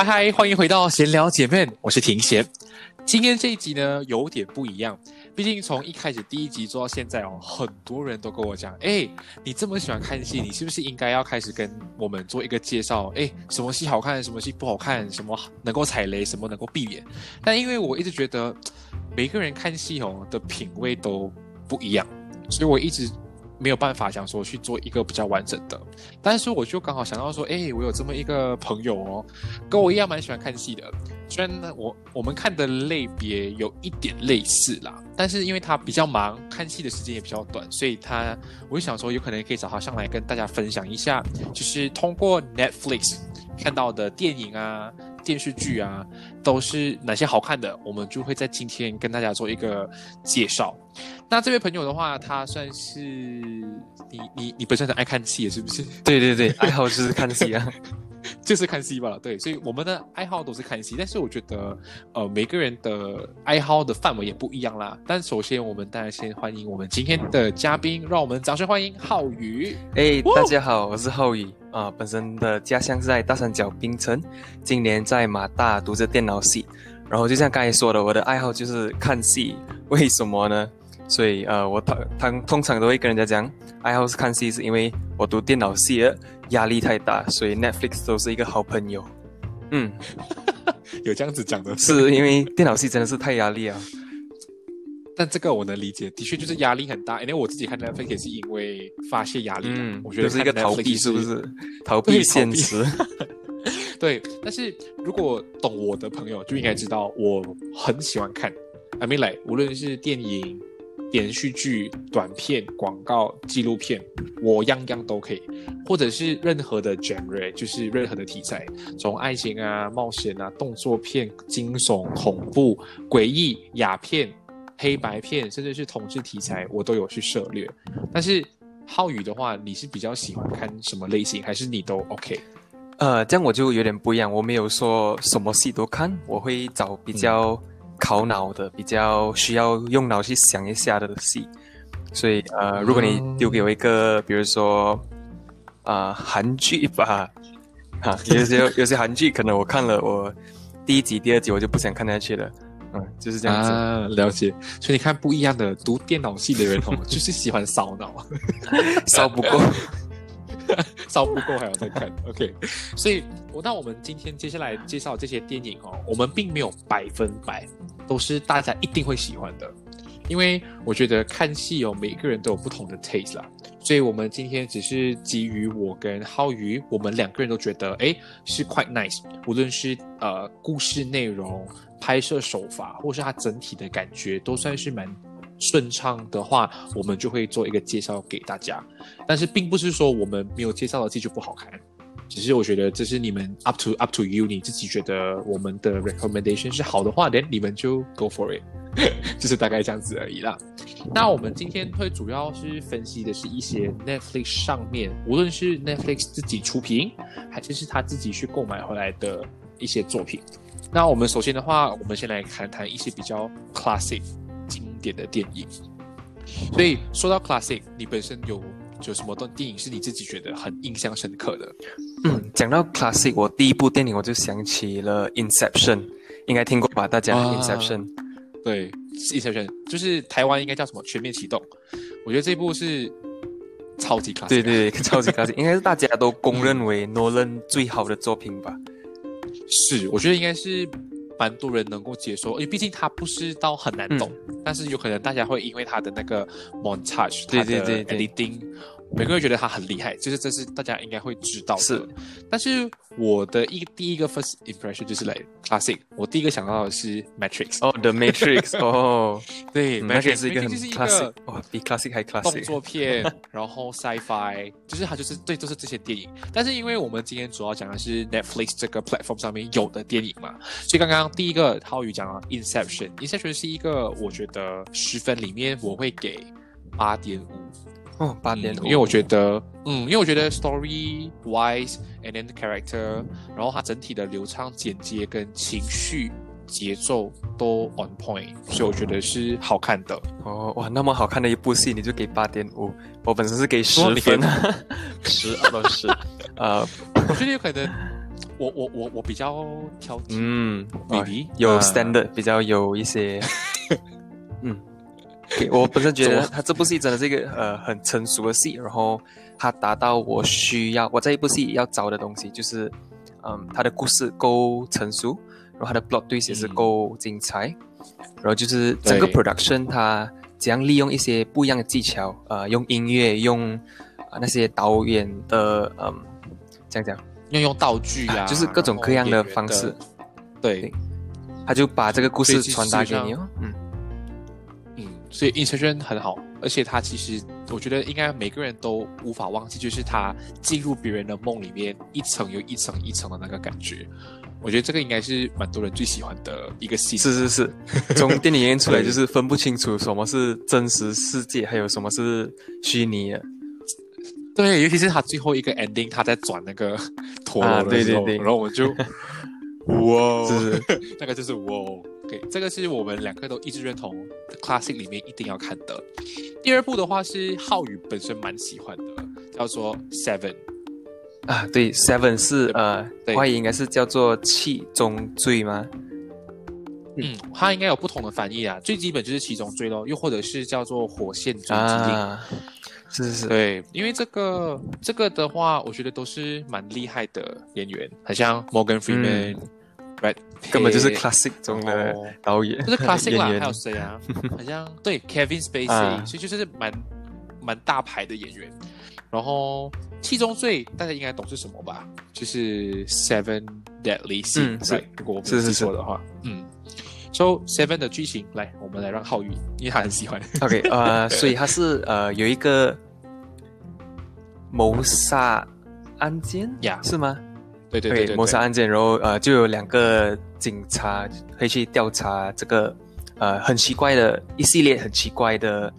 嗨嗨，欢迎回到闲聊姐妹，我是庭贤。今天这一集呢有点不一样，毕竟从一开始第一集做到现在哦，很多人都跟我讲，哎，你这么喜欢看戏，你是不是应该要开始跟我们做一个介绍？哎，什么戏好看，什么戏不好看，什么能够踩雷，什么能够避免？但因为我一直觉得每个人看戏哦的品味都不一样，所以我一直。没有办法想说去做一个比较完整的，但是我就刚好想到说，哎，我有这么一个朋友哦，跟我一样蛮喜欢看戏的。虽然呢，我我们看的类别有一点类似啦，但是因为他比较忙，看戏的时间也比较短，所以他我就想说，有可能可以找他上来跟大家分享一下，就是通过 Netflix 看到的电影啊。电视剧啊，都是哪些好看的？我们就会在今天跟大家做一个介绍。那这位朋友的话，他算是你你你本身很爱看戏，是不是？对对对，爱好就是看戏啊。就是看戏吧，对，所以我们的爱好都是看戏，但是我觉得，呃，每个人的爱好的范围也不一样啦。但首先，我们当然先欢迎我们今天的嘉宾，让我们掌声欢迎浩宇。哎，大家好，我是浩宇啊，本身的家乡是在大三角槟城，今年在马大读着电脑系，然后就像刚才说的，我的爱好就是看戏，为什么呢？所以呃，我通通通常都会跟人家讲，爱好是看戏，是因为我读电脑系的。压力太大，所以 Netflix 都是一个好朋友。嗯，有这样子讲的，是因为电脑系真的是太压力啊。但这个我能理解，的确就是压力很大。因为我自己看 Netflix 也是因为发泄压力。嗯，我觉得是一个逃避，是不是？逃避现实。对，但是如果懂我的朋友就应该知道，我很喜欢看。I mean like，无论是电影。连续剧、短片、广告、纪录片，我样样都可以，或者是任何的 genre，就是任何的题材，从爱情啊、冒险啊、动作片、惊悚、恐怖、诡异、哑片、黑白片，甚至是同志题材，我都有去涉猎。但是浩宇的话，你是比较喜欢看什么类型，还是你都 OK？呃，这样我就有点不一样，我没有说什么戏都看，我会找比较。考脑的比较需要用脑去想一下的戏，所以呃，如果你丢给我一个，比如说啊韩剧吧，哈，有些有些韩剧可能我看了我第一集、第二集我就不想看下去了，嗯，就是这样子。了解，所以你看不一样的读电脑系的人哦，就是喜欢烧脑，烧不够。烧不够还要再看，OK。所以，我那我们今天接下来介绍这些电影哦，我们并没有百分百都是大家一定会喜欢的，因为我觉得看戏哦，每个人都有不同的 taste 啦。所以，我们今天只是基于我跟浩宇，我们两个人都觉得，哎，是 quite nice。无论是呃故事内容、拍摄手法，或是它整体的感觉，都算是蛮。顺畅的话，我们就会做一个介绍给大家。但是并不是说我们没有介绍的这就不好看，只是我觉得这是你们 up to up to you，你自己觉得我们的 recommendation 是好的话，连你们就 go for it，就是大概这样子而已啦。那我们今天会主要是分析的是一些 Netflix 上面，无论是 Netflix 自己出品，还是是他自己去购买回来的一些作品。那我们首先的话，我们先来谈谈一些比较 classic 典的电影。所以说到 classic，你本身有有什么段电影是你自己觉得很印象深刻的？嗯，讲到 classic，我第一部电影我就想起了 Inception，应该听过吧？大家、啊 Inception，对，Inception 就是台湾应该叫什么《全面启动》，我觉得这部是超级 classic。对对，对超级 classic，应该是大家都公认为 Nolan 最好的作品吧？是，我觉得应该是蛮多人能够接受，因为毕竟它不是到很难懂，但是有可能大家会因为它的那个 montage，对它的对对对。editing，每个人觉得他很厉害，就是这是大家应该会知道的。是，但是我的一第一个 first impression 就是来 classic，我第一个想到的是 Matrix。哦，The Matrix，哦，对，Matrix 是一个很 classic，个哦，比 classic 还 classic。动作片，然后 sci-fi，就是它就是对，都是这些电影。但是因为我们今天主要讲的是 Netflix 这个 platform 上面有的电影嘛，所以刚刚第一个浩宇讲了 Inception。Inception 是一个我觉得十分里面我会给八点五，哦，八点五，因为我觉得，嗯，因为我觉得 story wise and then character，然后它整体的流畅、简洁跟情绪节奏都 on point，所以我觉得是好看的。哦，哇，那么好看的一部戏，你就给八点五，我本身是给十分，十二到十，呃，我觉得有可能，我我我我比较挑剔，嗯，有啊。standard，比较有一些，嗯，给我本身觉得他这部戏真的是一个呃很成熟的戏，然后他达到我需要我在一部戏要找的东西，就是嗯，他的故事够成熟，然后他的 plot twist 也是嗯。够精彩，然后就是整个 production 它怎样利用一些不一样的技巧，呃，用音乐，用啊、那些导演的嗯，这样讲。运用道具啊，就是各种各样的方式，对。对，他就把这个故事传达给你哦。嗯，嗯，所以 Insertion 很好，而且它其实我觉得应该每个人都无法忘记，就是他进入别人的梦里面，一层又一层一层的那个感觉。我觉得这个应该是蛮多人最喜欢的一个戏。是是是，从电影院出来就是分不清楚什么是真实世界，还有什么是虚拟的。对，尤其是他最后一个 ending，他在转那个陀啊螺的时候，对对对然后我就哇，是是 那个就是哇，OK，这个是我们两个都一致认同 classic 里面一定要看的。第二部的话是浩宇本身蛮喜欢的，叫做 Seven。啊，对，Seven 是呃，对外语应该是叫做七宗罪吗？嗯，它应该有不同的翻译啊，最基本就是七宗罪咯，又或者是叫做火线追击令。啊，是是是，对，因为这个这个的话，我觉得都是蛮厉害的演员，很像 Morgan Freeman、Brad，嗯根本就是 classic 中的导演，就是 classic 啦，还有谁啊？好像对 Kevin Spacey，、啊所以就是蛮蛮大牌的演员。然后七宗罪大家应该懂是什么吧？就是 Seven Deadly Sin，、嗯是 right？如果我没记错的话，嗯。So Seven 的剧情，来，我们来让浩宇，因为他很喜欢。OK，呃，所以他是呃有一个谋杀案件呀是吗？对对对对，谋杀案件，然后呃就有两个警察会去调查这个呃很奇怪的一系列很奇怪的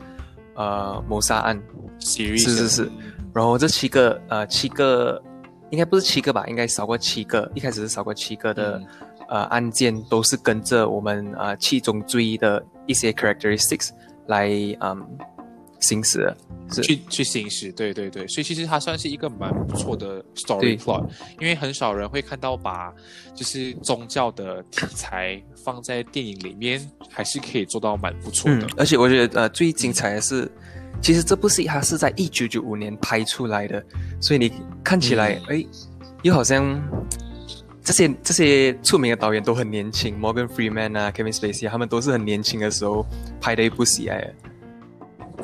呃谋杀案，series 是是是。然后这七个呃七个应该不是七个吧，应该少过七个，一开始是少过七个的、嗯。呃案件都是跟着我们呃七宗罪的一些 characteristics 来嗯行驶的，是。去去行驶，对对对，所以其实它算是一个蛮不错的 story 对。plot，因为很少人会看到把就是宗教的题材放在电影里面，还是可以做到蛮不错的。嗯。，而且我觉得呃最精彩的是，其实这部戏它是在一九九五年拍出来的，所以你看起来嗯。哎、又好像这些这些出名的导演都很年轻，Morgan Freeman 啊，Kevin Spacey 啊他们都是很年轻的时候拍的一部戏来的。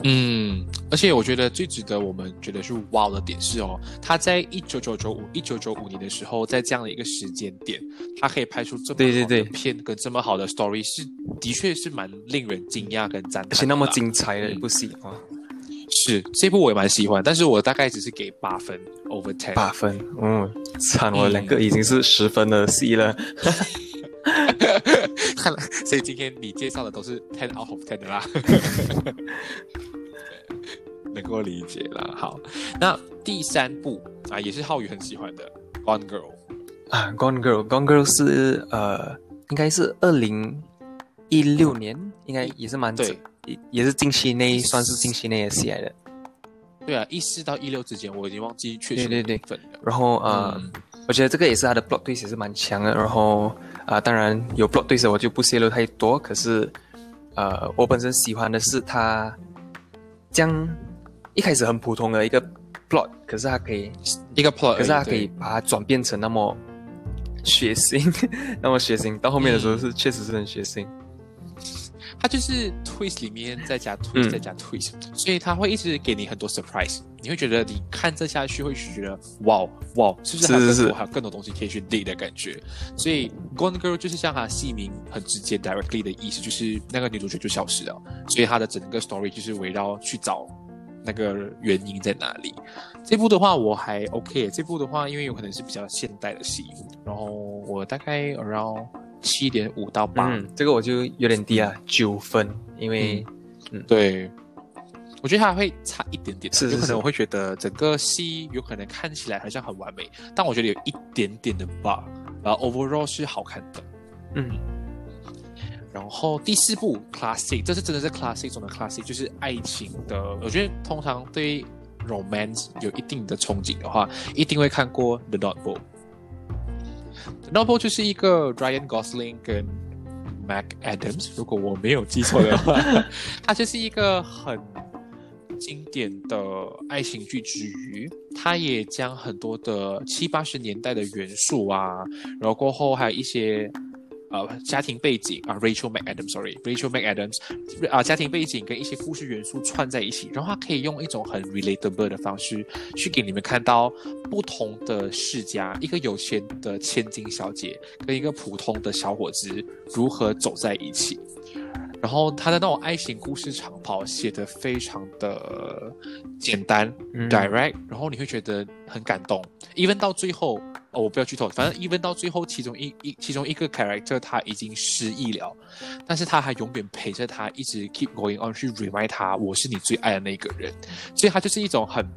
嗯，而且我觉得最值得我们觉得是 wow 的点是哦，他在一九九九五一九九五年的时候，在这样的一个时间点，他可以拍出这么好的片跟这么好的 story，是的确是蛮令人惊讶跟赞叹，而且那么精彩的一部戏啊，是这部我也蛮喜欢，但是我大概只是给八分 over ten。八分，嗯，惨，我嗯两个已经是十分的戏了。所以今天你介绍的都是 ten out of ten 的啦，能够理解啦。好，那第三部啊，也是浩宇很喜欢的《Gone Girl》。啊，Gone Girl，Gone Girl 是呃应该是二零一六年，应该也是蛮对，也也是近期内算是近期内的戏来的。对啊，一四到一六之间，我已经忘记确切对对对。然后呃，嗯我觉得这个也是他的 plot twist 也是蛮强的。然后啊、当然有 plot twist 我就不泄露太多。可是呃，我本身喜欢的是他将一开始很普通的一个 plot，可是他可以，一个 plot，可是他可以把它转变成那么血腥，那么血腥。到后面的时候是、确实是很血腥。它就是 twist 里面再加 twist、嗯再加 twist，所以它会一直给你很多 surprise，你会觉得你看这下去会觉得哇哇，是不是还有是是是。更多还有更多东西可以去 dig 的感觉？所以 Gone Girl 就是像它戏名很直接 directly 的意思，就是那个女主角就消失了，所以它的整个 story 就是围绕去找那个原因在哪里。这部的话我还 OK，这部的话因为有可能是比较现代的戏，然后我大概 around 七点五到八、嗯，这个我就有点低啊，九分，因为、对，我觉得它会差一点点，是有可能我会觉得整个戏有可能看起来好像很完美，但我觉得有一点点的 bug，然后 overall 是好看的。嗯然后第四部 classic，这是真的是 classic 中的 classic，就是爱情的。我觉得通常对 romance 有一定的憧憬的话，一定会看过 The Notebook。The Notebook 就是一个 Ryan Gosling 跟 Mac Adams，如果我没有记错的话，它就是一个很经典的爱情剧之余，它也将很多的七八十年代的元素啊，然后过后还有一些呃家庭背景啊，Rachel McAdams，sorry，Rachel McAdams 啊、家庭背景跟一些故事元素串在一起，然后它可以用一种很 relatable 的方式去给你们看到不同的世家，一个有钱的千金小姐跟一个普通的小伙子如何走在一起。然后他的那种爱情故事长跑写得非常的简单、嗯 direct，然后你会觉得很感动。even 到最后，哦，我不要剧透，反正 even 到最后，其中一一其中一个 character 他已经失忆了，但是他还永远陪着他，一直 keep going on 去 remind 他，我是你最爱的那个人。所以他就是一种很，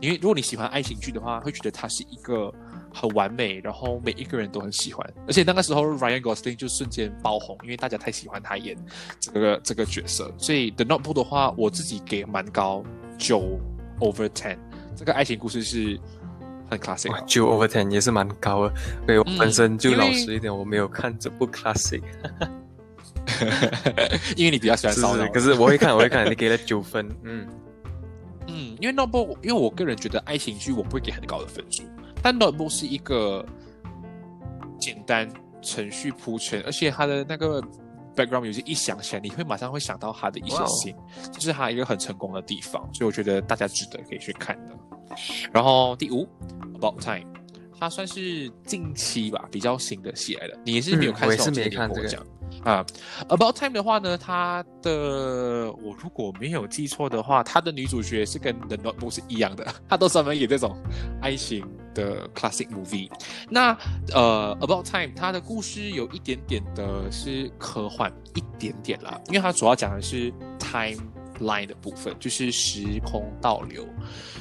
因为如果你喜欢爱情剧的话，会觉得他是一个很完美，然后每一个人都很喜欢。而且那个时候 Ryan Gosling 就瞬间爆红，因为大家太喜欢他演这个这个角色。所以 The Notebook 的话，我自己给蛮高，九 over ten。这个爱情故事是很 classic 九 over ten 也是蛮高的。对我嗯本身就老实一点，我没有看这部 classic，因为你比较喜欢是烧脑，。可是我会看，我会看，你给了九分，嗯嗯，因为 Notebook，因为我个人觉得爱情剧我不会给很高的分数，但 Notebook 是一个简单程序铺陈，而且它的那个 background music 一响起来，你会马上会想到它的一些哇哦信这是它一个很成功的地方，所以我觉得大家值得可以去看的。然后第五，About Time，它算是近期吧比较新的戏来的，你也是没有看，嗯我也是没看这个。啊，About Time 的话呢，它的我如果没有记错的话，它的女主角是跟 The Notebook 是一样的，她都专门演这种爱情的 classic movie。那呃，About Time 它的故事有一点点的是科幻，一点点啦，因为它主要讲的是 timeline 的部分，就是时空倒流。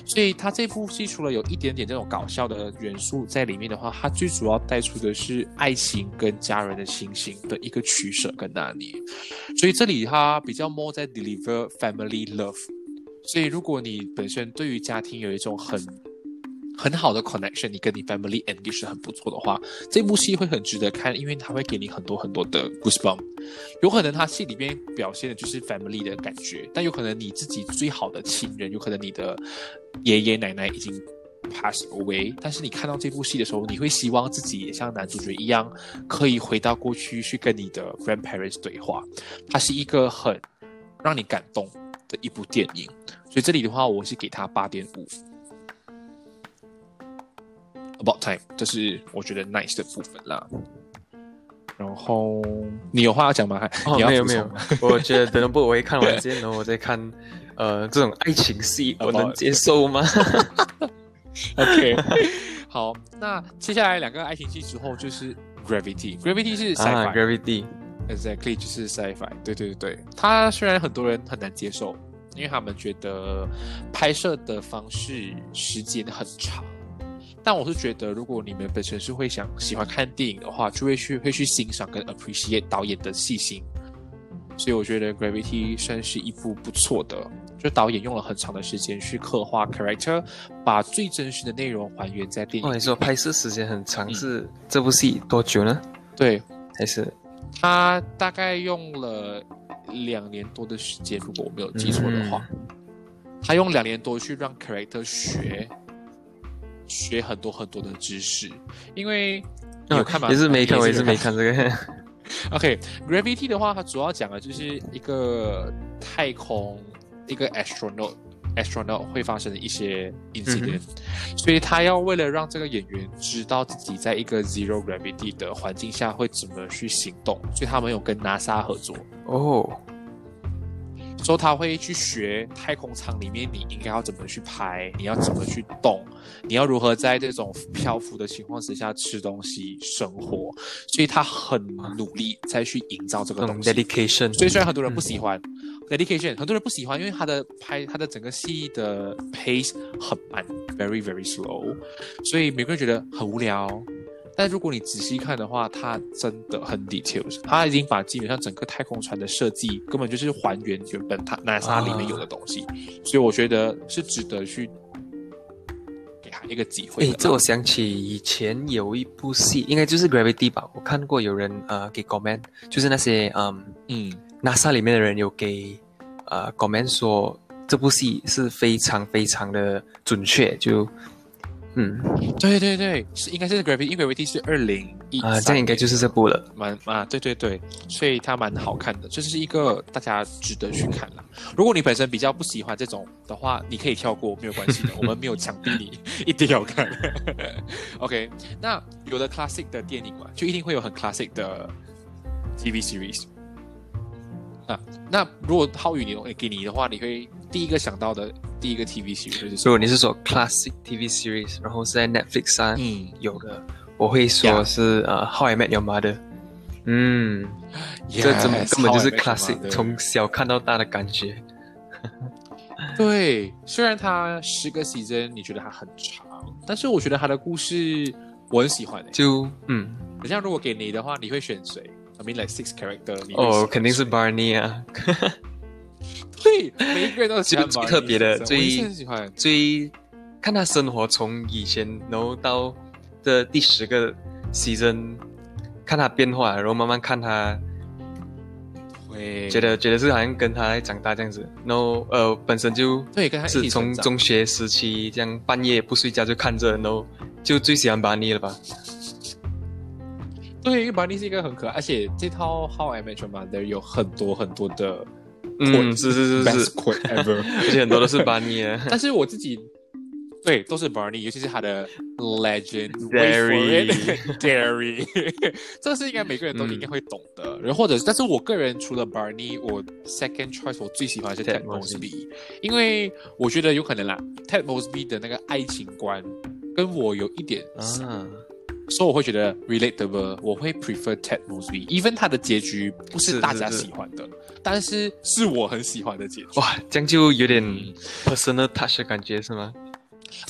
所以它这部戏除了有一点点这种搞笑的元素在里面的话，它最主要带出的是爱情跟家人的亲情的一个取舍跟拿捏。所以这里它比较 more 在 deliver family love。所以如果你本身对于家庭有一种很很好的 connection，你跟你 family engage 很不错的话，这部戏会很值得看，因为它会给你很多很多的 goosebump。有可能它戏里边表现的就是 family 的感觉，但有可能你自己最好的亲人，有可能你的爷爷奶奶已经 pass away，但是你看到这部戏的时候，你会希望自己也像男主角一样，可以回到过去去跟你的 grandparents 对话。它是一个很让你感动的一部电影，所以这里的话，我是给它八点五。About Time，这是我觉得 nice 的部分啦。然后你有话要讲吗？还哦，没有没有 我觉得等不我会看完先，然后我再看，呃，这种爱情戏我能接受吗？OK，好，那接下来两个爱情戏之后就是 Gravity。Gravity 是 sci-fi，、啊，Gravity，Exactly，就是 sci-fi。对对对对，它虽然很多人很难接受，因为他们觉得拍摄的方式时间很长，但我是觉得，如果你们本身是会想喜欢看电影的话，就会去会去欣赏跟 appreciate 导演的细心。所以我觉得 Gravity 算是一部不错的，就导演用了很长的时间去刻画 character，把最真实的内容还原在电影。哦，你说拍摄时间很长，是这部戏多久呢？对，还是他大概用了两年多的时间，如果我没有记错的话，他用两年多去让 character 学学很多很多的知识，因为有看吗？也是没看，我也是没看这个。OK，Gravity 的话，它主要讲的就是一个太空一个 astronaut astronaut 会发生的一些 incident，所以他要为了让这个演员知道自己在一个 zero gravity 的环境下会怎么去行动，所以他们有跟 NASA 合作哦。说他会去学太空舱里面你应该要怎么去拍，你要怎么去动，你要如何在这种漂浮的情况之下吃东西生活，所以他很努力再去营造这个东西。dedication。所以虽然很多人不喜欢 dedication，很多人不喜欢，因为他的拍他的整个戏的 pace 很慢，very very slow，所以每个人觉得很无聊。但如果你仔细看的话，它真的很 details，它已经把基本上整个太空船的设计根本就是还原原本它 NASA 里面有的东西，所以我觉得是值得去给他一个机会。哎，这我想起以前有一部戏，应该就是 Gravity 吧，我看过有人呃给 comment，就是那些嗯嗯 NASA 里面的人有给呃 comment 说这部戏是非常非常的准确，就。嗯，对对对，是应该是 Gravity，因为 Gravity 是二零一啊，这样应该就是这部了，蛮啊，对对对，所以它蛮好看的，这是一个大家值得去看了。如果你本身比较不喜欢这种的话，你可以跳过，没有关系的，我们没有强逼你一定要看。OK，那有的 classic 的电影嘛，就一定会有很 classic 的 TV series 啊。那如果浩宇你给你的话，你会第一个想到的？第一个 TV series，如果你是说 classic TV series，然后是在 Netflix 上有的，我会说是呃 How I Met Your Mother。嗯，这根本根本就是 classic，从小看到大的感觉。对，虽然它十个 season 你觉得它很长，但是我觉得它的故事我很喜欢。就嗯，等下如果给你的话，你会选谁？I mean like six character。哦，肯定是 Barney 啊。对，每一个人都喜欢最特别的，最喜欢最看他生活从以前，然后到的第十个 season，看他变化，然后慢慢看他，会觉得觉得是好像跟他长大这样子。然后呃，本身就对，跟他是从中学时期这样半夜不睡觉就看着，然后就最喜欢 Barney 了吧？对，因为 Barney 是一个很可爱，而且这套 How I Met Your Mother 有很多很多的。嗯，是是是是。ever，而且很多都是 Barney，但是我自己对都是 Barney，尤其是他的 Legend Dairy，Dairy，这个是应该每个人都应该会懂的。然后或者，但是我个人除了 Barney，我 second choice 我最喜欢是 Ted Mosby，因为我觉得有可能啦，Ted Mosby 的那个爱情观跟我有一点像。所以我会觉得 relatable，我会 prefer Ted Mosby，even 他的结局不是大家喜欢的，但是是我很喜欢的结局。哇，这样就有点 personal touch 的感觉是吗？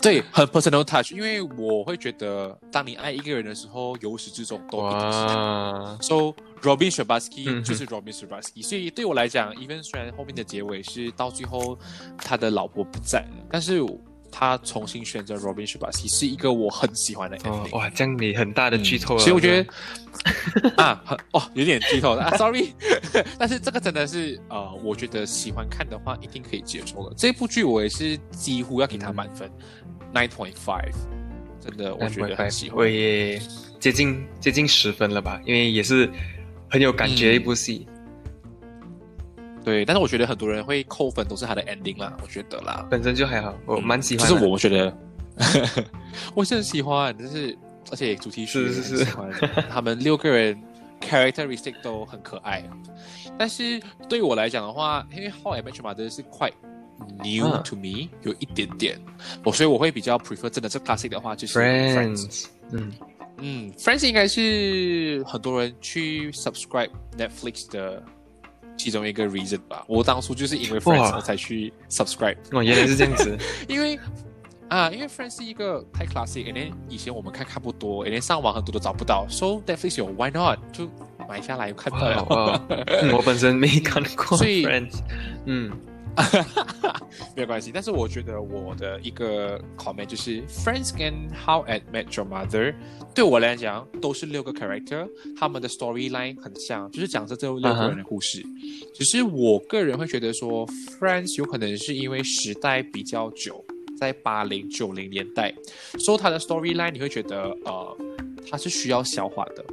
对，很 personal touch，因为我会觉得，当你爱一个人的时候，由始至终都一定是。So Robin Shabasky 就是 Robin Shabasky，所以对我来讲，even 虽然后面的结尾是到最后他的老婆不在了，但是。他重新选择 Robin s h a b a s 是一个我很喜欢的 ending。哇，这样你很大的剧透了。所以我觉得 啊，很哦，有点剧透了啊，sorry。但是这个真的是呃，我觉得喜欢看的话一定可以接受的。这部剧我也是几乎要给他满分，nine point five。真的，我觉得很喜欢。我也接近接近十分了吧，因为也是很有感觉的一部戏。对，但是我觉得很多人会扣分，都是他的 ending 啦。我觉得啦，本身就还好，我蛮喜欢。就是我觉得，我是很喜欢，就是而且主题曲是是喜欢，他们六个人 characteristic 都很可爱。但是对于我来讲的话，因为 How I Met Your Mother 是 quite new to me，有一点点，我所以我会比较 prefer 真的是 classic 的话，就是 Friends。嗯嗯，Friends 应该是很多人去 subscribe Netflix 的。其中一个 reason 吧，我当初就是因为 Friends 我才去 subscribe。哦，原来是这样子。因为啊，因为 Friends 是一个太 classic，而且以前我们看看不多，而且上网很多都找不到，so Netflix 有 Why not 就买下来看到了。我本身没看过所以 Friends，嗯，没有关系，但是我觉得我的一个 comment 就是 Friends 跟 How I Met Your Mother 对我来讲都是六个 character，他们的 storyline 很像，就是讲着这六个人的故事。只是我个人会觉得说，Friends 有可能是因为时代比较久，在八零九零年代，所以它的 storyline 你会觉得呃，它是需要消化的。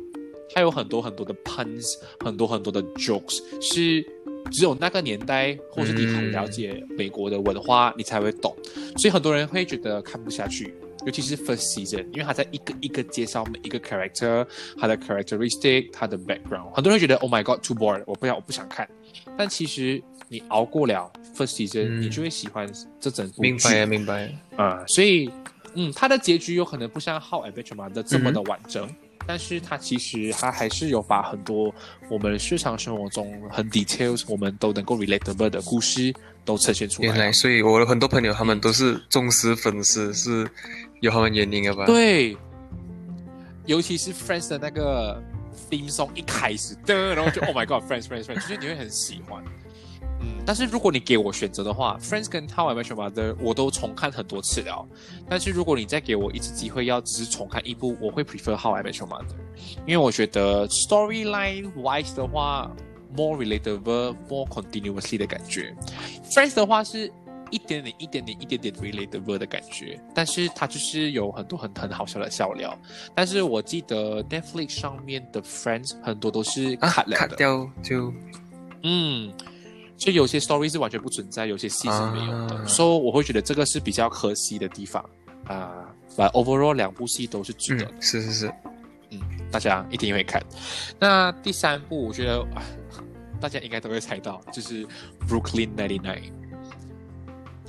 他有很多很多的 puns，很多很多的 jokes，是只有那个年代，或是你很了解美国的文化，你才会懂。所以很多人会觉得看不下去，尤其是 first season，因为他在一个一个介绍每一个 character，他的 characteristic，他的 background，很多人觉得 Oh my God，too bored，我不想我不想看。但其实你熬过了 first season，、嗯你就会喜欢这整部剧明白明白。啊、所以，嗯，它的结局有可能不像《How I Met Your Mother》这么的完整，但是它其实它还是有把很多我们日常生活中很 details 我们都能够 relatable 的故事都呈现出来。原来，所以我的很多朋友他们都是忠实粉丝，是有他们原因的吧？，对，尤其是 Friends 的那个 theme song 一开始的，然后就 Oh my God，Friends，Friends，Friends，就是你会很喜欢。嗯，但是如果你给我选择的话，Friends 跟 How I Met Your Mother 我都重看很多次了。但是如果你再给我一次机会，要只是重看一部，我会 prefer How I Met Your Mother，因为我觉得 storyline wise 的话，more relatable，more continuously 的感觉。Friends 的话是一点点、一点点、一点点 relatable 的感觉，但是它就是有很多很很好笑的笑料。但是我记得 Netflix 上面的 Friends 很多都是啊 cut 了的，砍掉就嗯，所以有些 story 是完全不存在，有些戏是没有的，啊所以我会觉得这个是比较可惜的地方啊。把 overall 两部戏都是值得的，嗯，是是是，嗯大家一定会看。那第三部，我觉得啊，大家应该都会猜到，就是 Brooklyn Ninety Nine。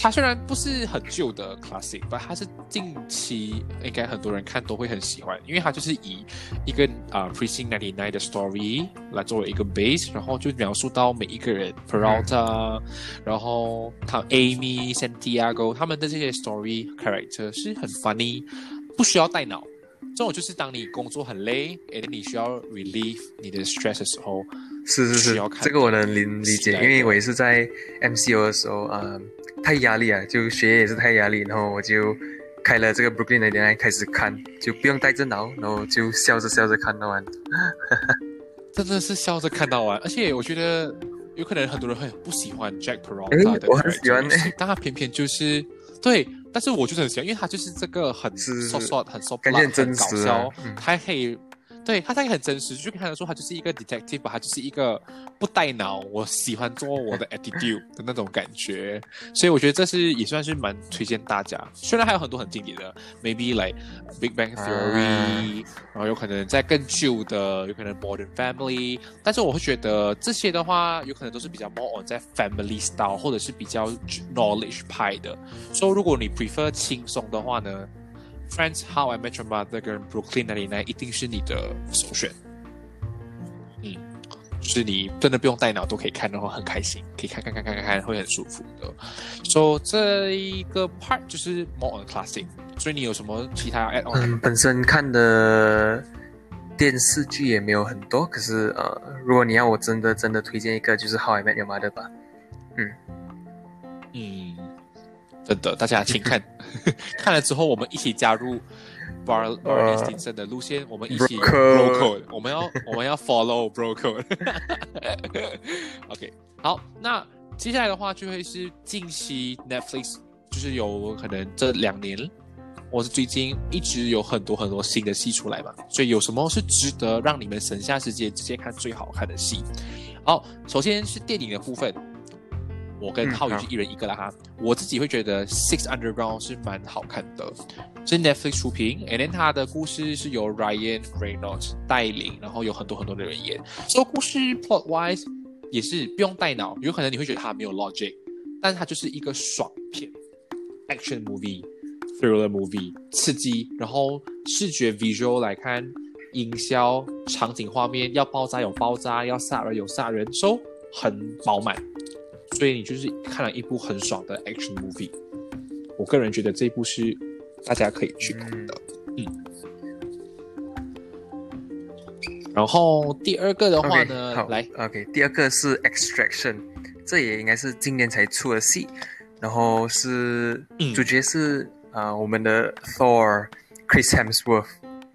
它虽然不是很旧的 classic，但它是近期应该很多人看都会很喜欢，因为它就是以一个啊、Precinct Ninety Nine 的 story 来作为一个 base，然后就描述到每一个人 Peralta，、然后他 Amy、Santiago 他们的这些 story character 是很 funny，不需要带脑。这种就是当你工作很累，诶，你需要 relieve 你的 stress 的时候，是是是这个我能理理解，因为我也是在 MCO 的时候，啊，太压力啊，就学业也是太压力，然后我就开了这个 Brooklyn 的恋爱开始看，就不用带着脑，然后就笑着笑着看到完。真的是笑着看到完，而且我觉得有可能很多人会不喜欢 Jack Peralta 的我很喜欢但他偏偏就是对，但是我就是很喜欢，因为他就是这个很 so 很 so 感觉很真实啊搞笑，嗯他可以。对他，他也很真实，就看得出他就是一个 detective 吧，他就是一个不带脑，我喜欢做我的 attitude 的那种感觉，所以我觉得这是也算是蛮推荐大家。虽然还有很多很经典的，maybe like Big Bang Theory，、然后有可能在更旧的，有可能 Modern Family，但是我会觉得这些的话，有可能都是比较 more on 在 family style 或者是比较 knowledge 派的。所以如果你 prefer 轻松的话呢，Friends How I Met Your Mother 跟 Brooklyn Nine-Nine 一定是你的首选。嗯，就是你真的不用带脑都可以看，的话很开心，可以看看看看看看，会很舒服的。So 这一个 part 就是 more on classic。所以你有什么其他 add on？、嗯，本身看的电视剧也没有很多，可是呃，如果你要我真的真的推荐一个，就是 How I Met Your Mother 吧。嗯嗯，真的，大家请看，看了之后我们一起加入 Bar Bar 呃 Stinson 的路线，我们一起 bro code，我们要我们要 follow bro code。OK，好，那接下来的话就会是近期 Netflix，就是有可能这两年。或是最近一直有很多很多新的戏出来嘛，所以有什么是值得让你们省下时间直接看最好看的戏？好，首先是电影的部分，我跟浩宇是一人一个啦哈。我自己会觉得《Six Underground》是蛮好看的，是 Netflix 出品，and then 它的故事是由 Ryan Reynolds 带领，然后有很多很多的人演。所以故事 plot wise 也是不用带脑，有可能你会觉得它没有 logic，但是它就是一个爽片，action movie。thriller movie 刺激，然后视觉 visual 来看，营销、场景画面要爆炸有爆炸，要杀人有杀人，so 很饱满，所以你就是看了一部很爽的 action movie。我个人觉得这部是大家可以去看的。嗯。然后第二个的话呢，好来，OK，第二个是 Extraction，这也应该是今年才出的戏，然后是、嗯主角是呃我们的 Thor Chris Hemsworth，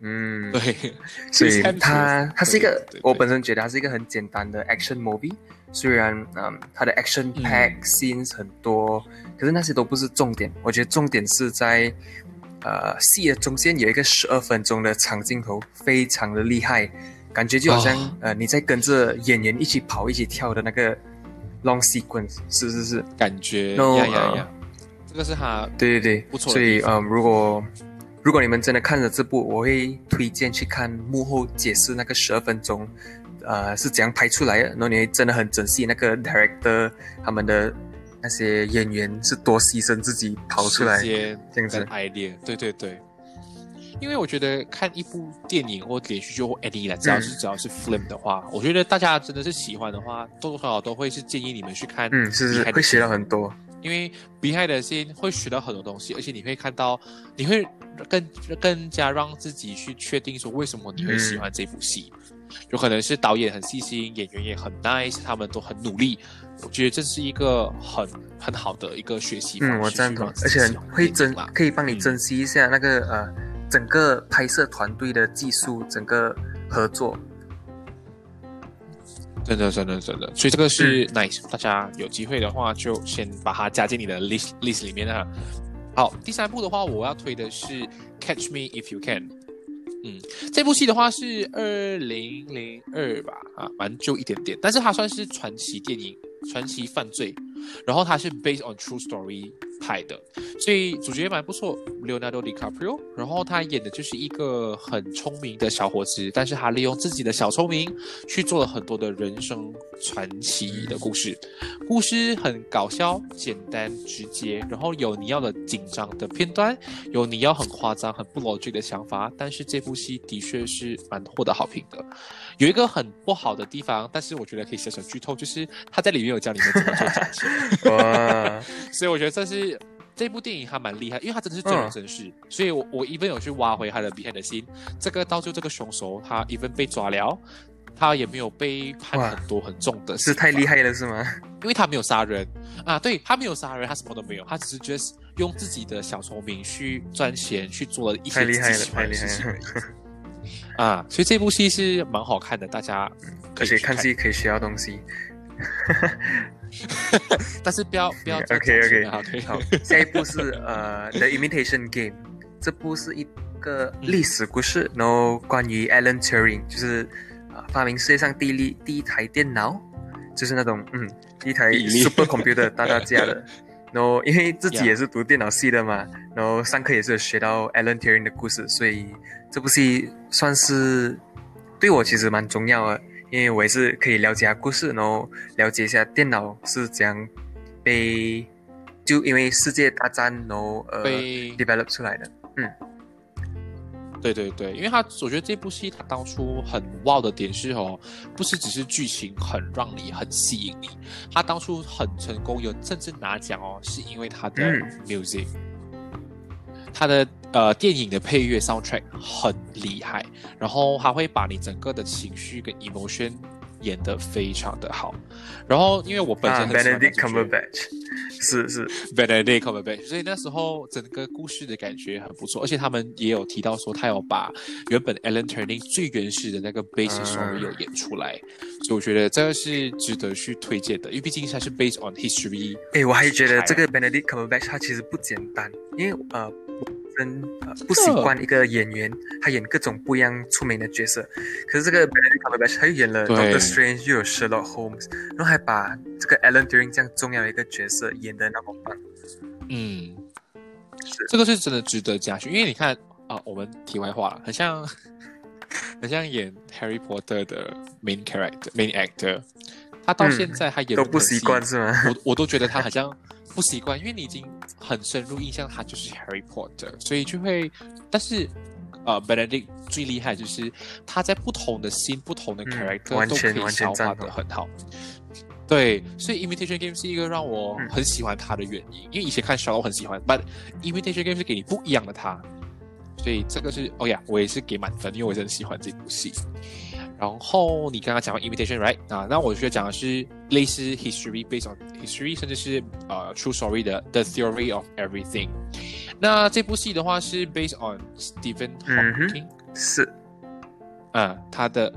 嗯，对，所以它它是一个我本身觉得他是一个很简单的 action movie，虽然嗯它的 action 嗯。pack scenes 很多，可是那些都不是重点，我觉得重点是在呃戏的中间有一个十二分钟的长镜头，非常的厉害，感觉就好像、哦。呃你在跟着演员一起跑一起跳的那个 long sequence，是是是，感觉 No，呀呀呃呀，这个是他对对对，不错所以嗯、如果如果你们真的看了这部，我会推荐去看幕后解释那个十二分钟，呃是怎样拍出来的，然后你会真的很珍惜那个 director 他们的那些演员是多牺牲自己跑出来这样子 idea，，对对对。因为我觉得看一部电影或连续剧或 any 啦，只要是、嗯只要是 film 的话，我觉得大家真的是喜欢的话，多多少少都会是建议你们去看。嗯，是是会学到很多，因为 behind the scene 会学到很多东西，而且你会看到，你会更更加让自己去确定说为什么你会喜欢这部戏。有可能是导演很细心，演员也很 nice，他们都很努力。我觉得这是一个很很好的一个学习方式。嗯，我赞同去让，自而且会珍可以帮你嗯珍惜一下那个、呃整个拍摄团队的技术，整个合作，真的，真的，真的，所以这个是 nice，、大家有机会的话就先把它加进你的 list list 里面啊。好，第三部的话，我要推的是《Catch Me If You Can》。嗯，这部戏的话是二零零二吧，啊，蛮旧一点点，但是它算是传奇电影、传奇犯罪，然后它是 based on true story 拍的，所以主角也蛮不错，Leonardo DiCaprio，然后他演的就是一个很聪明的小伙子，但是他利用自己的小聪明去做了很多的人生传奇的故事，故事很搞笑、简单、直接，然后有你要的紧张的片段，有你要很夸张、很不逻辑的想法，但是这部戏的确是蛮获得好评的。有一个很不好的地方，但是我觉得可以小小剧透，就是他在里面有教你们怎么做假钱。哇，所以我觉得这是这部电影还蛮厉害，因为它真的是真人真事，所以我我 even 有去挖回他的 behind the scene，这个到最后这个凶手他 even 被抓了，他也没有被判很多很重的，是太厉，害了是吗？因为他没有杀人。啊，对他没有杀人，他什么都没有，他只是 just 用自己的小聪明去赚钱，去做了一些太厉害了自己喜欢的太厉害事情了。啊，所以这部戏是蛮好看的，大家可而且以去看。戏可以学到东西。但是不要不要 OK OK，钱啊 OK 好，下一部是呃《The Imitation Game》，这部是一个历史故事，然后关于 Alan Turing，就是啊、发明世界上第一例第一台电脑，就是那种嗯第一台 super computer 大大家的。然后因为自己也是读电脑系的嘛，然后上课也是有学到 Alan Turing 的故事，所以这部戏算是对我其实蛮重要的，因为我也是可以了解下故事，然后了解一下电脑是怎样被就因为世界大战然后呃被 develop 出来的。嗯对对对，因为他我觉得这部戏他当初很 wow 的点是哦，不是只是剧情很让你很吸引你，他当初很成功，有甚至拿奖哦，是因为他的嗯他的呃电影的配乐 soundtrack 很厉害，然后他会把你整个的情绪跟 emotion 演得非常的好，然后因为我本身啊很喜欢，Benedict Cumberbatch，是是，Benedict Cumberbatch，所以那时候整个故事的感觉很不错，而且他们也有提到说，他有把原本 Alan Turing 最原始的那个 basic story 嗯。有演出来，所以我觉得这个是值得去推荐的，因为毕竟它是 based on history。诶，我还觉得这个 Benedict Cumberbatch 他其实不简单，因为呃，不习惯一个演员他演各种不一样出名的角色，可是这个 Benedict Cumberbatch 他又演了 Doctor Strange，又有 Sherlock Holmes，然后还把这个 Alan Turing 这样重要的一个角色演的那么棒。嗯，是这个是真的值得嘉许，因为你看啊、我们题外话了，很像很像演 Harry Potter 的 main character main actor，他到嗯现在他演都不习惯是吗？我我都觉得他好像不习惯，因为你已经很深入印象他就是 Harry Potter，所以就会，但是呃，Benedict 最厉害就是他在不同的 scene、不同的嗯 character、完都可以消化赞同的很好。对，所以 Imitation Game 是一个让我很喜欢他的原因，因为以前看 Shadow 很喜欢，But Imitation Game 是给你不一样的他，所以这个是哦呀，我也是给满分，因为我真的喜欢这部戏。然后你刚刚讲到 Imitation Right 啊，那我觉得讲的是类似 History based on History，甚至是呃 True Story 的 The Theory of Everything。那这部戏的话是 based on Stephen Hawking，是，啊，他的，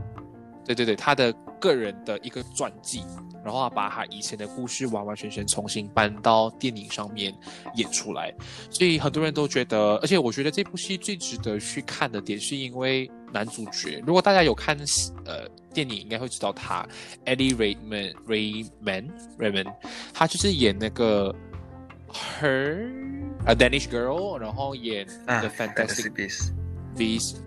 对对对，他的个人的一个传记。然后把他以前的故事完完全全重新搬到电影上面演出来，所以很多人都觉得，而且我觉得这部戏最值得去看的点是因为男主角。如果大家有看呃电影，应该会知道他 Eddie Raymond Raymond Raymond，他就是演那个 Her a Danish Girl，然后演 The Fantastic Beasts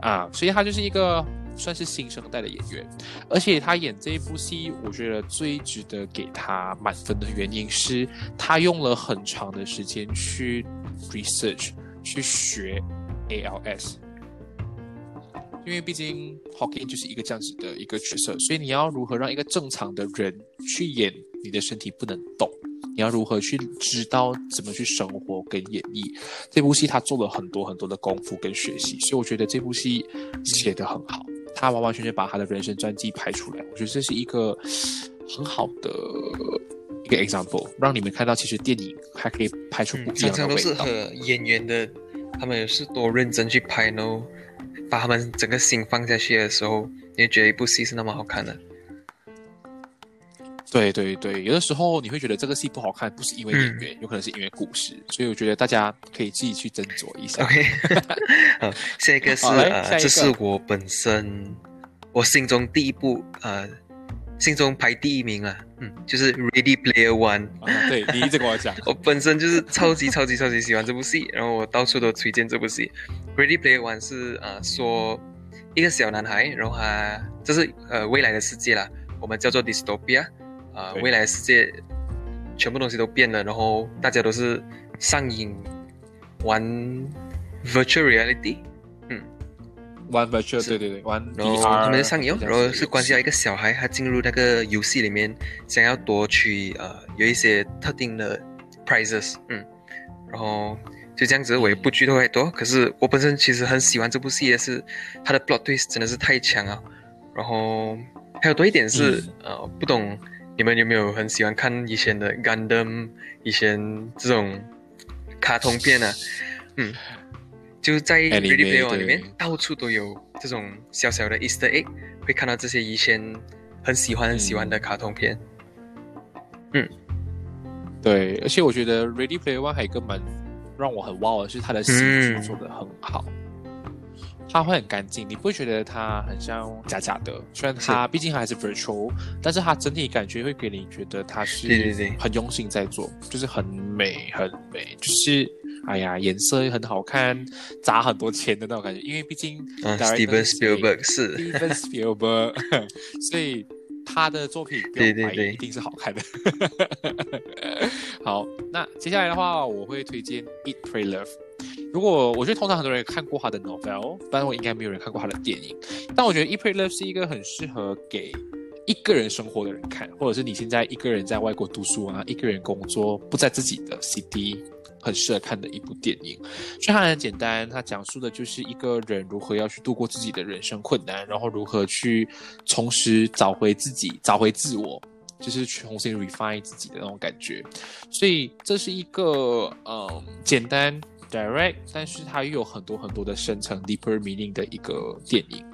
啊，所以他就是一个。算是新生代的演员，而且他演这一部戏，我觉得最值得给他满分的原因是，他用了很长的时间去 research 去学 ALS，因为毕竟 Hawking 就是一个这样子的一个角色，所以你要如何让一个正常的人去演你的身体不能动？你要如何去知道怎么去生活跟演绎这部戏？他做了很多很多的功夫跟学习，所以我觉得这部戏写得很好。他完完全全把他的人生传记拍出来，我觉得这是一个很好的一个 example，让你们看到其实电影还可以拍出不一样的味道。常常都是和演员的，他们是多认真去拍呢，把他们整个心放下去的时候，你会觉得一部戏是那么好看的。对对对，有的时候你会觉得这个戏不好看，不是因为演员，有可能是因为故事，所以我觉得大家可以自己去斟酌一下。OK，好，下一个是呃，这是我本身我心中第一部呃，心中排第一名啊，嗯，就是 Ready Player One。对，你一直跟我讲，我本身就是超级超级超级喜欢这部戏，然后我到处都推荐这部戏。Ready Player One 是呃说一个小男孩，然后他这是呃未来的世界啦，我们叫做 Dystopia。啊，未来世界全部东西都变了，然后大家都是上瘾玩 virtual reality，嗯，玩 virtual，对对对，玩，然后他们上瘾，然后是关系到一个小孩，他进入那个游戏里面，想要夺取呃有一些特定的 prizes，嗯，然后就这样子，我也不剧透太多，可是我本身其实很喜欢这部戏，的是它的 plot twist 真的是太强啊，然后还有多一点是呃不懂。你们有没有很喜欢看以前的 Gundam，以前这种卡通片呢？嗯，就在 Ready Player One 里面，到处都有这种小小的 Easter egg，会看到这些以前很喜欢很喜欢的卡通片。嗯，对，而且我觉得 Ready Player One 还有一个蛮让我很 wow 的是，它的戏剧做的很好。它会很干净，你不会觉得它很像假假的。虽然它毕竟还是 virtual，但是它整体感觉会给你觉得它是很用心在做，就是很美很美，就是哎呀颜色很好看，砸很多钱的那种感觉。因为毕竟 Steven Spielberg 是 Steven Spielberg，所以他的作品对对对一定是好看的。好，那接下来的话，我会推荐 Eat Pray Love。如果我觉得通常很多人看过他的 novel，但我应该没有人看过他的电影。但我觉得《Eat, Pray, Love》是一个很适合给一个人生活的人看，或者是你现在一个人在外国读书啊，一个人工作不在自己的 CD，很适合看的一部电影。所以它很简单，它讲述的就是一个人如何要去度过自己的人生困难，然后如何去重拾找回自己，找回自我，就是重新 refine 自己的那种感觉。所以这是一个嗯简单。direct，但是它又有很多很多的深层 deeper meaning 的一个电影，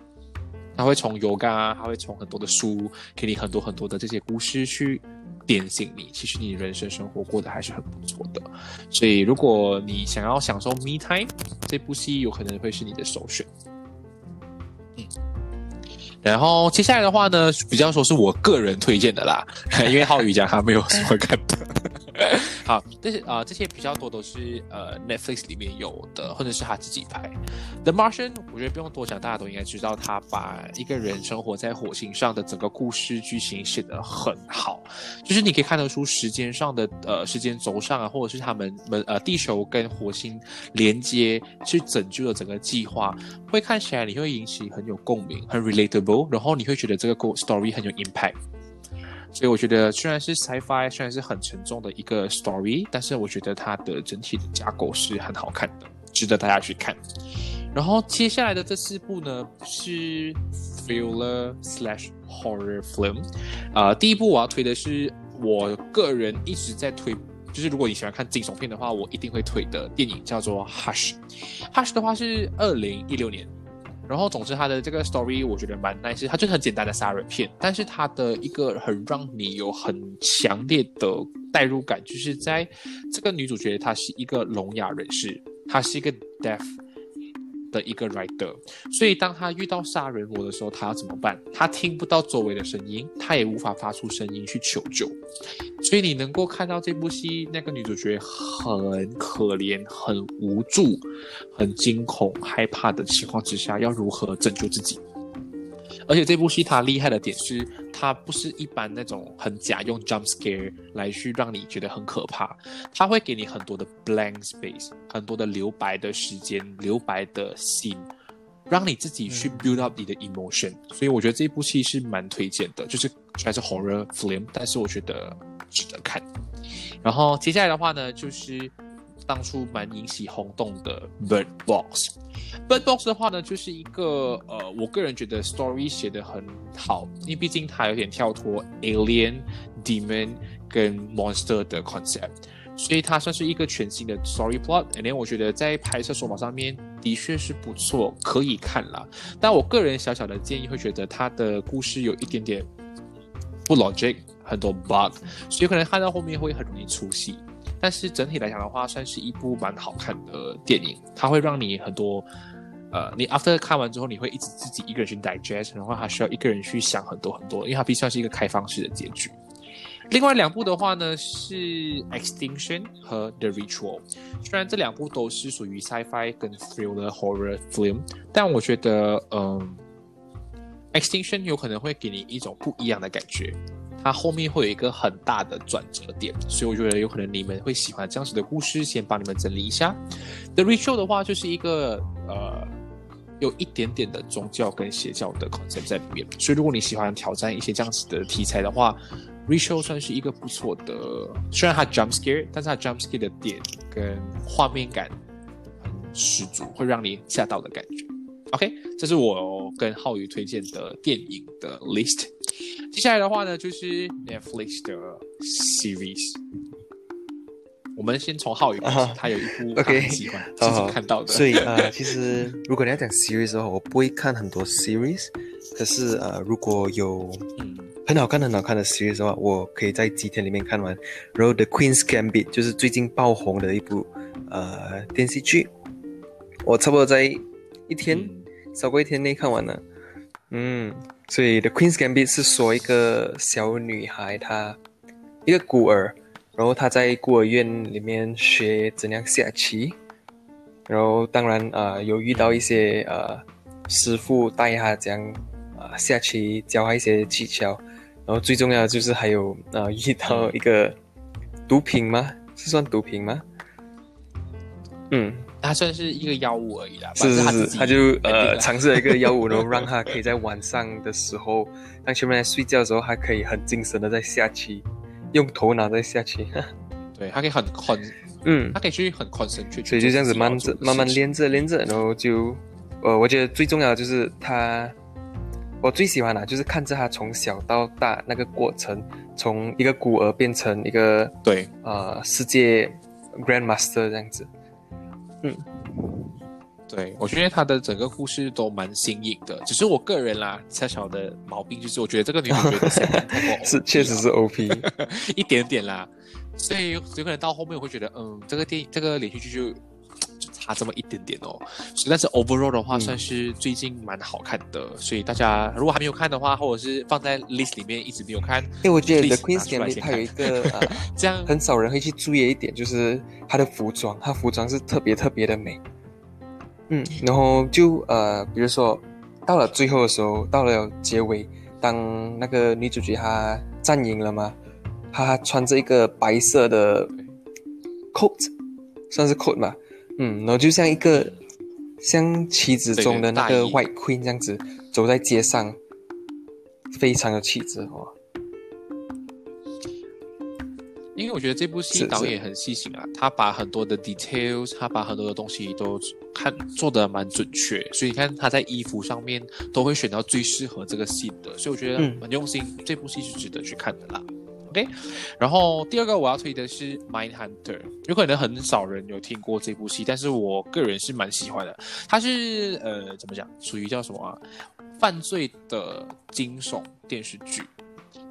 它会从 yoga，它会从很多的书给你很多很多的这些故事去点醒你，其实你人生生活过得还是很不错的。所以如果你想要享受 me time，这部戏有可能会是你的首选。嗯，然后接下来的话呢，比较说是我个人推荐的啦，因为浩宇讲他没有什么看的。好，这些啊，这些比较多都是呃 Netflix 里面有的，或者是他自己拍。The Martian，我觉得不用多讲，大家都应该知道，他把一个人生活在火星上的整个故事剧情写得很好，就是你可以看得出时间上的呃时间轴上啊，或者是他们们呃地球跟火星连接去拯救了整个计划，会看起来你会引起很有共鸣，很 relatable，然后你会觉得这个故 story 很有 impact。所以我觉得虽然是 sci-fi，虽然是很沉重的一个 story，但是我觉得它的整体的架构是很好看的，值得大家去看。然后接下来的这四部呢是 thriller slash horror film，啊、第一部我要推的是我个人一直在推，就是如果你喜欢看惊悚片的话，我一定会推的电影叫做 Hush。Hush 的话是二零一六年。然后，总之，它的这个 story 我觉得蛮 nice，它就是很简单的杀人片，但是它的一个很让你有很强烈的代入感，就是在这个女主角她是一个聋哑人士，她是一个 deaf 的一个 writer，所以当他遇到杀人魔的时候，他要怎么办？他听不到周围的声音，他也无法发出声音去求救，所以你能够看到这部戏，那个女主角很可怜、很无助、很惊恐、害怕的情况之下，要如何拯救自己。而且这部戏它厉害的点是，它不是一般那种很假用 jump scare 来去让你觉得很可怕，它会给你很多的 blank space，很多的留白的时间、留白的 scene，让你自己去 build up 你的 emotion。所以我觉得这部戏是蛮推荐的，就是虽然是 horror film，但是我觉得值得看。然后接下来的话呢，就是当初蛮引起轰动的 Bird Box。Bird Box 的话呢，就是一个呃，我个人觉得 story 写得很好，因为毕竟它有点跳脱 alien、demon 跟 monster 的 concept，所以它算是一个全新的 story plot。and then 我觉得在拍摄手法上面的确是不错，可以看啦。但我个人小小的建议会觉得它的故事有一点点不 logic，很多 bug，所以可能看到后面会很容易出戏。但是整体来讲的话，算是一部蛮好看的电影，它会让你很多，呃，你 after 看完之后，你会一直自己一个人去 digest，然后还需要一个人去想很多很多，因为它毕竟算是一个开放式的结局。另外两部的话呢是 Extinction 和 The Ritual，虽然这两部都是属于 sci-fi 跟 thriller horror film，但我觉得，嗯，Extinction 有可能会给你一种不一样的感觉。它后面会有一个很大的转折点，所以我觉得有可能你们会喜欢这样子的故事，先帮你们整理一下。The Ritual 的话，就是一个呃有一点点的宗教跟邪教的 concept 在里面，所以如果你喜欢挑战一些这样子的题材的话，Ritual 算是一个不错的。虽然它 jump scare，但是它 jump scare 的点跟画面感很十足，会让你吓到的感觉。OK，这是我跟浩宇推荐的电影的 list。接下来的话呢，就是 Netflix 的 series。我们先从浩宇开始，啊他有一部他 OK，很喜欢，自己看到的。所以呃，其实如果你要讲 series 的话，我不会看很多 series。可是呃，如果有嗯，很好看、很好看的 series 的话，我可以在几天里面看完。然后《The Queen's Gambit》就是最近爆红的一部呃电视剧，我差不多在一天、嗯少过一天内看完了。嗯，所以《The Queen's Gambit》是说一个小女孩，她一个孤儿，然后她在孤儿院里面学怎样下棋，然后当然呃有遇到一些呃师傅带她怎样呃下棋，教她一些技巧，然后最重要的就是还有呃遇到一个毒品吗？是算毒品吗？嗯，它算是一个药物而已啦，是是是，他他就呃尝试了一个药物，然后让他可以在晚上的时候，当全部人在睡觉的时候，他可以很精神的在下棋，用头脑在下棋。对，他可以很 con，嗯。他，可以去很 concentrate，所以就这样子慢着着慢慢练着练着，然后就呃，我觉得最重要的就是他，我最喜欢的就是看着他从小到大那个过程，从一个孤儿变成一个对，呃世界 grandmaster 这样子。对，我觉得他的整个故事都蛮新颖的，只是我个人啦，小小的毛病就是，我觉得这个女主角 是，确实是 OP。一点点啦，所以有可能到后面我会觉得，嗯，这个电影这个连续剧就就差这么一点点哦。所以但是 overall 的话，嗯。算是最近蛮好看的，所以大家如果还没有看的话，或者是放在 list 里面一直没有看，因为我觉得 The Queen's Gambit 它有一个呃 这样。很少人会去注意的一点，就是它的服装，它服装是特别特别的美。嗯，然后就呃，比如说到了最后的时候，到了结尾，当那个女主角她战赢了嘛，她穿着一个白色的 coat，算是 coat 嘛，嗯，然后就像一个像棋子中的那个对对大衣 White Queen 这样子走在街上，非常有气质哦。因为我觉得这部戏导演很细心啊，他把很多的 details，他把很多的东西都看做的蛮准确，所以你看他在衣服上面都会选到最适合这个戏的，所以我觉得嗯蛮用心，这部戏是值得去看的啦。OK，然后第二个我要推的是《Mind Hunter》，有可能很少人有听过这部戏，但是我个人是蛮喜欢的。它是呃怎么讲，属于叫什么啊？犯罪的惊悚电视剧，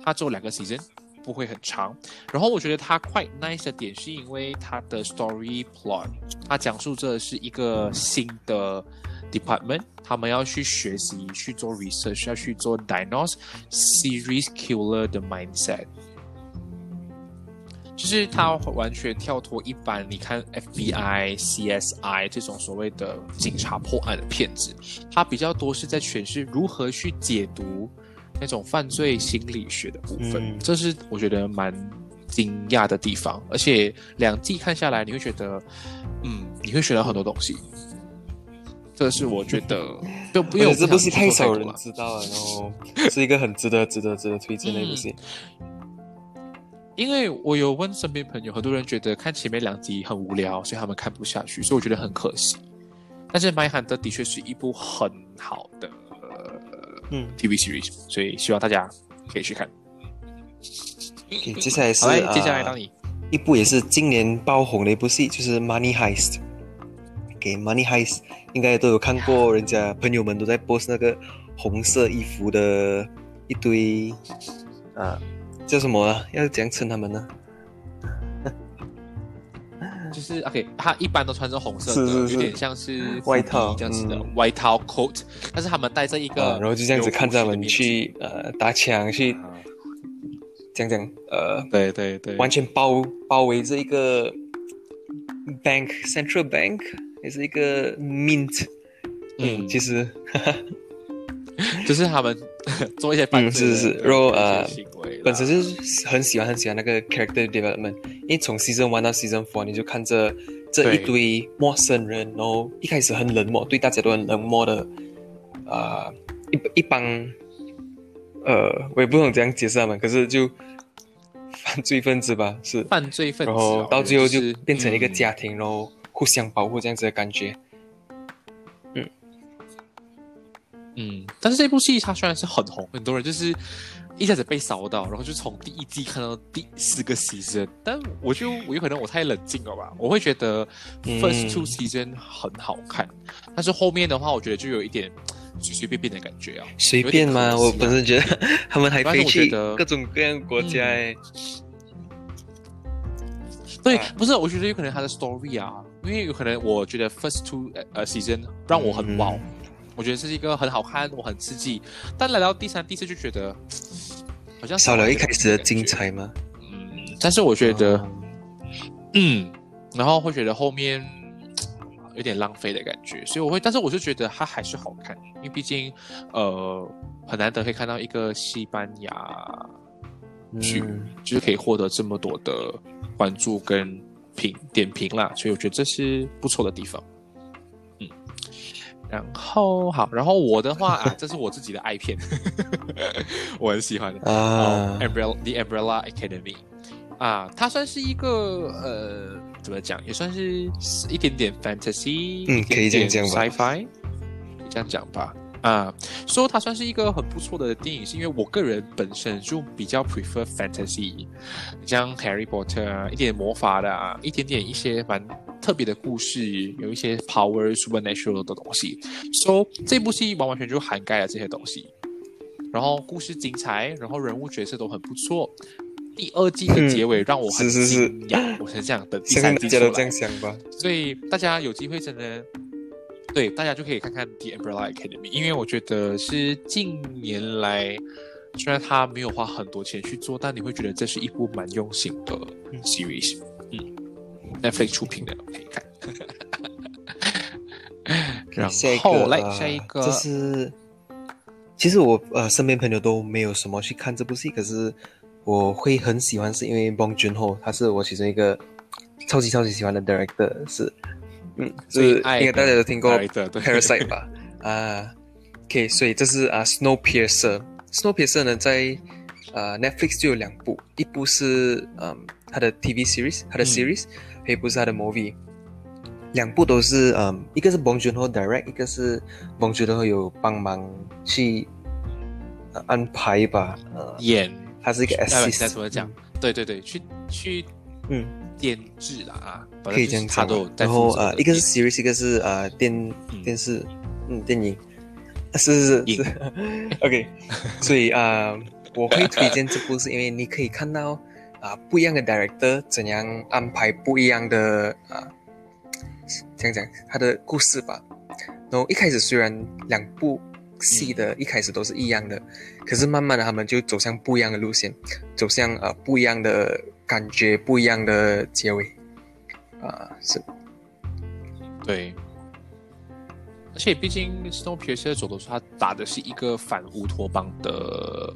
它只有两个 season，不会很长。然后我觉得它 quite nice 的点是因为它的 story plot，它讲述这是一个新的 department，他们要去学习、去做 research，要去做 diagnose series killer 的 mindset。就是它完全跳脱一般你看 FBI、CSI 这种所谓的警察破案的片子，它比较多是在诠释如何去解读那种犯罪心理学的部分，嗯这是我觉得蛮惊讶的地方。而且两季看下来，你会觉得，嗯，你会学到很多东西。这是我觉得，就 不用这部戏太少人知道了，然后是一个很值得、值得、值得推荐的一部戏。因为我有问身边朋友，很多人觉得看前面两集很无聊，所以他们看不下去，所以我觉得很可惜。但是《麦罕德》的确是一部很好的、呃、嗯 TV series，所以希望大家可以去看。OK，接下来是接下来到你。一部也是今年爆红的一部戏，就是《Money Heist》。给、Money Heist》应该都有看过，人家朋友们都在 post 那个红色衣服的一堆啊，叫什么啊？要怎样称他们呢？就是 OK，他一般都穿着红色的，是是是。有点像是外套这样子的、嗯。外套 coat，但是他们戴着一个、啊，然后就这样子看着他们，去呃打枪，去啊。讲讲呃，对对对，完全包包围着一个 bank central bank，也是一个 mint。嗯，其实 就是他们 做一些犯嗯罪的、是是。是然后呃本身就是很喜欢很喜欢那个 character development，因为从 season one 到 season four，你就看着这一堆陌生人，然后一开始很冷漠，对大家都很冷漠的，啊、一一帮，呃，我也不懂怎样解释他们，可是就犯罪分子吧，是，犯罪分子啊，然后到最后就就是。变成一个嗯家庭，然后互相保护这样子的感觉。嗯，但是这部戏它虽然是很红，很多人就是一下子被扫到，然后就从第一季看到第四个 season，但我就我有可能我太冷静了吧，我会觉得嗯 first two season 很好看，但是后面的话，我觉得就有一点随随便便的感觉啊。随便吗？我本身觉得 他们还飞去各种各样国家、哎、对啊，不是，我觉得有可能他的 story 啊，因为有可能我觉得 first two 呃呃 season 让我很嗯 wow，、我觉得这是一个很好看，我很刺激，但来到第三、第四就觉得好像少了一开始的精彩吗？嗯，但是我觉得，哦嗯，然后会觉得后面有点浪费的感觉，所以我会，但是我就觉得它还是好看，因为毕竟呃很难得可以看到一个西班牙剧，嗯就是可以获得这么多的关注跟评点评啦，所以我觉得这是不错的地方。嗯，然后好，然后我的话啊，这是我自己的爱片，我很喜欢的。啊哦、Umbrella The Umbrella Academy 啊，它算是一个呃，怎么讲，也算是一点点 fantasy，嗯可以这样讲吧 s c i fi，这样讲吧。啊，说它算是一个很不错的电影，是因为我个人本身就比较 prefer fantasy，像 Harry Potter 啊，一点魔法的啊，一点点一些蛮特别的故事，有一些 power supernatural 的东西。So 这部戏完完全就涵盖了这些东西。然后故事精彩，然后人物角色都很不错。第二季的结尾让我很是是是惊讶，我是这样等第三季出来信大家都这样想吧。所以大家有机会真的，对大家就可以看看《The Umbrella Academy》，因为我觉得是近年来，虽然他没有花很多钱去做，但你会觉得这是一部蛮用心的 series。嗯，Netflix 出品的，可以看。然后来下一个，这是其实我呃身边朋友都没有什么去看这部戏，可是我会很喜欢，是因为 Bong Joon Ho 他是我其中一个超级超级喜欢的 director，是嗯，是应该大家都听过 Parasite 吧？啊，OK，所以这是啊 Snowpiercer，Snowpiercer 呢在呃 Netflix 就有两部，一部是嗯他的 TV series，他的嗯 series，还有一部是他的 movie，两部都是嗯，一个是 Bong Joon Ho direct，一个是 Bong Joon Ho 有帮忙去、呃安排吧，呃，演他是一个呃 assist，该怎么讲？对对对，去去嗯，监制啦啊，可以这样讲然后呃，一个是 series，一个是呃电嗯。电视，嗯，电影，啊是是是。是，OK，所以啊、呃我会推荐这部，是因为你可以看到啊、不一样的 director 怎样安排不一样的啊，这样讲他的故事吧。然后一开始虽然两部戏的一开始都是一样的，可是慢慢的他们就走向不一样的路线，走向呃不一样的感觉，不一样的结尾。啊、是，对。而且毕竟 Snowpiercer 走的是他打的是一个反乌托邦的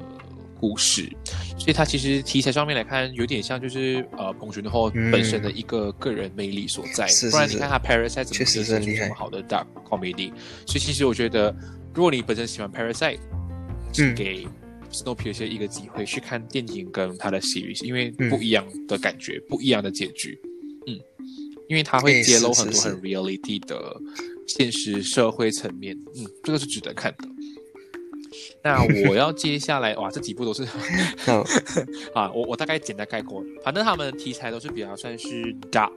故事，所以它其实题材上面来看，有点像就是呃彭俊后嗯。本身的一个个人魅力所在。是是是。不然你看他 Parasite 怎么是很厉害。出这么好的 dark comedy？所以其实我觉得，如果你本身喜欢 Parasite，请嗯。给 Snowpiercer 一个机会去看电影跟他的 series，因为嗯不一样的感觉，不一样的结局。嗯，因为他会哎揭露是是是很多很 reality 的现实社会层面，嗯，这个是值得看的。那 我要接下来哇，这几部都是 啊，我我大概简单概括，反正他们的题材都是比较算是 dark，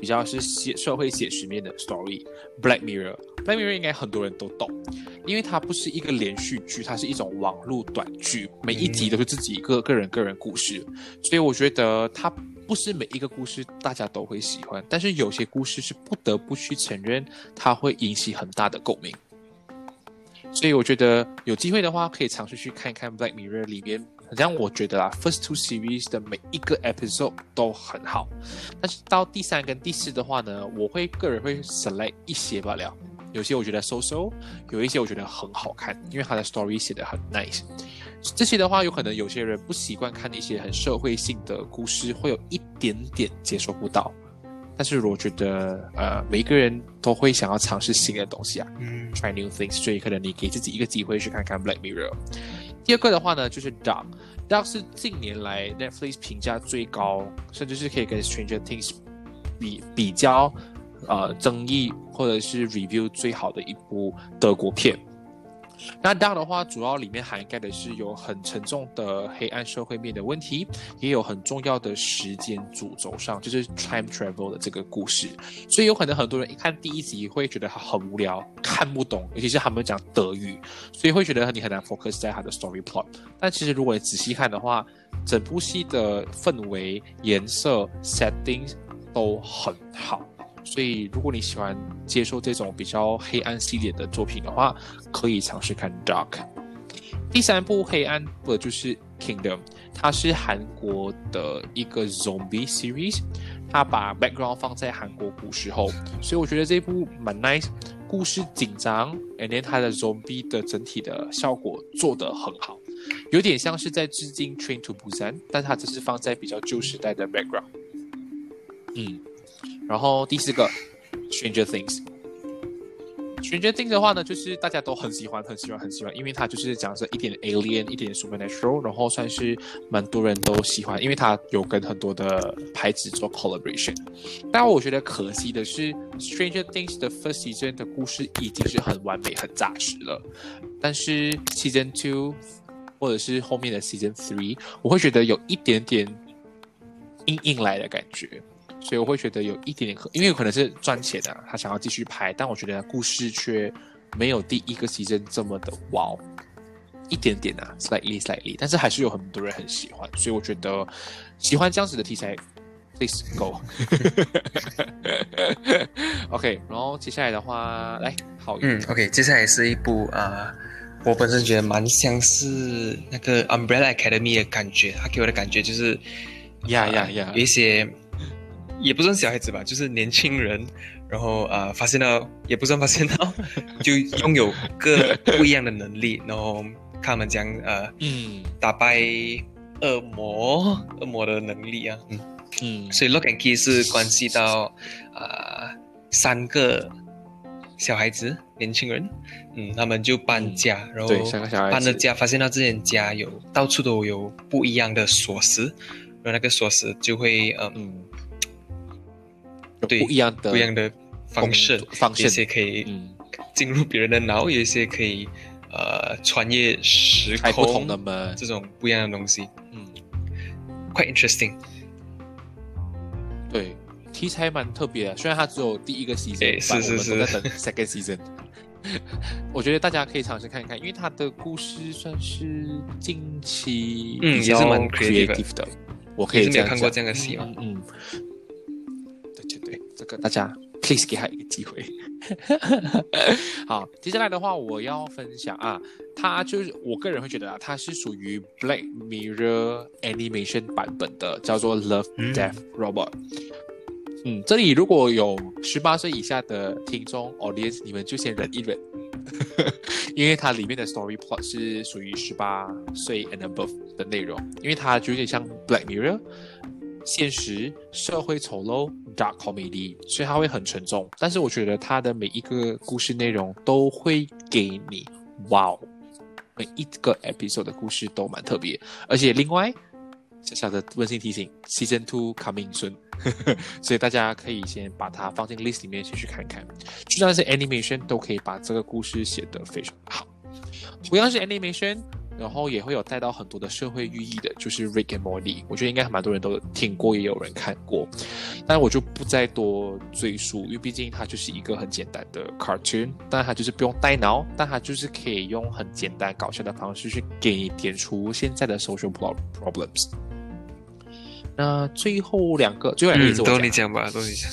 比较是写社会写实面的 story。Black Mirror，Black Mirror 应该很多人都懂，因为它不是一个连续剧，它是一种网络短剧，每一集都是自己一个个人个人故事，所以我觉得它不是每一个故事大家都会喜欢，但是有些故事是不得不去承认它会引起很大的共鸣。所以我觉得有机会的话，可以尝试去看一看《Black Mirror》里面。好像我觉得啊，First Two Series 的每一个 episode 都很好，但是到第三跟第四的话呢，我会个人会 select 一些罢了。有些我觉得 so so，有一些我觉得很好看，因为它的 story 写得很 nice。这些的话，有可能有些人不习惯看一些很社会性的故事，会有一点点接受不到。但是我觉得，呃，每一个人都会想要尝试新的东西啊。嗯 try new things，所以可能你给自己一个机会去看看 Black Mirror。第二个的话呢，就是 Dark。Dark 是近年来 Netflix 评价最高，甚至是可以跟 Stranger Things 比比较呃争议或者是 review 最好的一部德国片。那 Dark 的话，主要里面涵盖的是有很沉重的黑暗社会面的问题，也有很重要的时间主轴上，就是 time travel 的这个故事。所以有可能很多人一看第一集会觉得很无聊，看不懂，尤其是他们讲德语，所以会觉得你很难 focus 在他的 story plot。但其实如果你仔细看的话，整部戏的氛围、颜色、setting 都很好。所以如果你喜欢接受这种比较黑暗系列的作品的话，可以尝试看 Dark。第三部黑暗的就是 Kingdom，它是韩国的一个 zombie series，它把 background 放在韩国古时候，所以我觉得这部蛮 nice，故事紧张，and then 它的 zombie 的整体的效果做得很好，有点像是在致敬 Train to Busan，但它只是放在比较旧时代的 background。嗯，然后第四个 Stranger Things。Stranger Things 的话呢，就是大家都很喜欢、很喜欢、很喜欢，因为它就是讲着一点 alien、一点 supernatural，然后算是蛮多人都喜欢，因为它有跟很多的牌子做 collaboration。但我觉得可惜的是，Stranger Things 的 first season 的故事已经是很完美、很扎实了，但是 season two 或者是后面的 season three，我会觉得有一点点硬硬来的感觉。所以我会觉得有一点点可，因为有可能是赚钱的、啊，他想要继续拍，但我觉得故事却没有第一个 season 这么的 wow，一点点啊，slightly slightly，但是还是有很多人很喜欢，所以我觉得喜欢这样子的题材，please go。OK，然后接下来的话，来好运，嗯，OK，接下来是一部啊、我本身觉得蛮像是那个 Umbrella Academy 的感觉，它给我的感觉就是啊呀呀呀有一些也不算小孩子吧，就是年轻人，然后呃、发现到也不算发现到，就拥有各不一样的能力，然后看他们将呃嗯。打败恶魔恶魔的能力啊，嗯。嗯。所以 Lock and Key 是关系到啊、三个小孩子年轻人，嗯，他们就搬家，然后搬了家，发现到这间家有到处都有不一样的锁匙，然后那个锁匙就会呃嗯，有对不一样的不一样的方式，方式。有些可以嗯，进入别人的脑，有一些可以呃穿越时空同的门，这种不一样的东西。嗯，，quite interesting。对，题材蛮特别的，虽然它只有第一个 season，诶是是是都在等 second season。我觉得大家可以尝试看一看，因为它的故事算是近期嗯也是蛮 creative 的。我可以这样也是没有看过这样的戏嘛嗯个大家 please 给他一个机会。好，接下来的话我要分享啊，它就是我个人会觉得啊，它是属于 Black Mirror Animation 版本的，叫做 Love 嗯 Death Robot。嗯，这里如果有十八岁以下的听众 audience，你们就先忍一忍，因为它里面的 story plot 是属于十八岁 and above 的内容，因为它就有点像 Black Mirror，现实、社会丑陋、dark comedy，所以它会很沉重。但是我觉得它的每一个故事内容都会给你哇哦，每一个 episode 的故事都蛮特别，而且另外小小的温馨提醒，Season Two coming soon，所以大家可以先把它放进 list 里面先去看看。就算是 animation 都可以把这个故事写得非常好。同样是 animation，然后也会有带到很多的社会寓意的，就是 Rick and Morty，我觉得应该蛮多人都听过，也有人看过，但我就不再多赘述，因为毕竟它就是一个很简单的 cartoon，但它就是不用带脑，但它就是可以用很简单搞笑的方式去给你点出现在的 social pro- problems。那最后两个，最后两个都你讲吧，都你讲，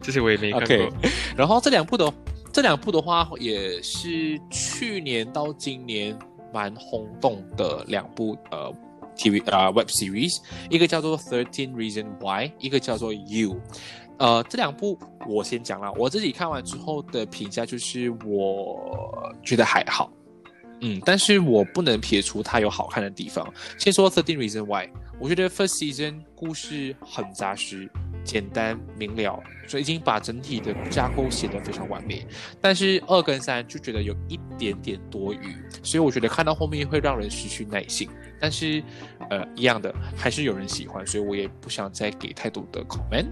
这些我也没看过。然后这两部的这两部的话，也是去年到今年蛮轰动的两部呃 TV 啊、Web series，一个叫做 Thirteen Reason Why，一个叫做 You。呃，这两部我先讲了，我自己看完之后的评价就是我觉得还好，嗯，但是我不能撇除它有好看的地方。先说 Thirteen Reason Why，我觉得 First Season 故事很扎实、简单明了，所以已经把整体的架构写得非常完美。但是二跟三就觉得有一点点多余，所以我觉得看到后面会让人失去耐心。但是，呃，一样的还是有人喜欢，所以我也不想再给太多的 comment。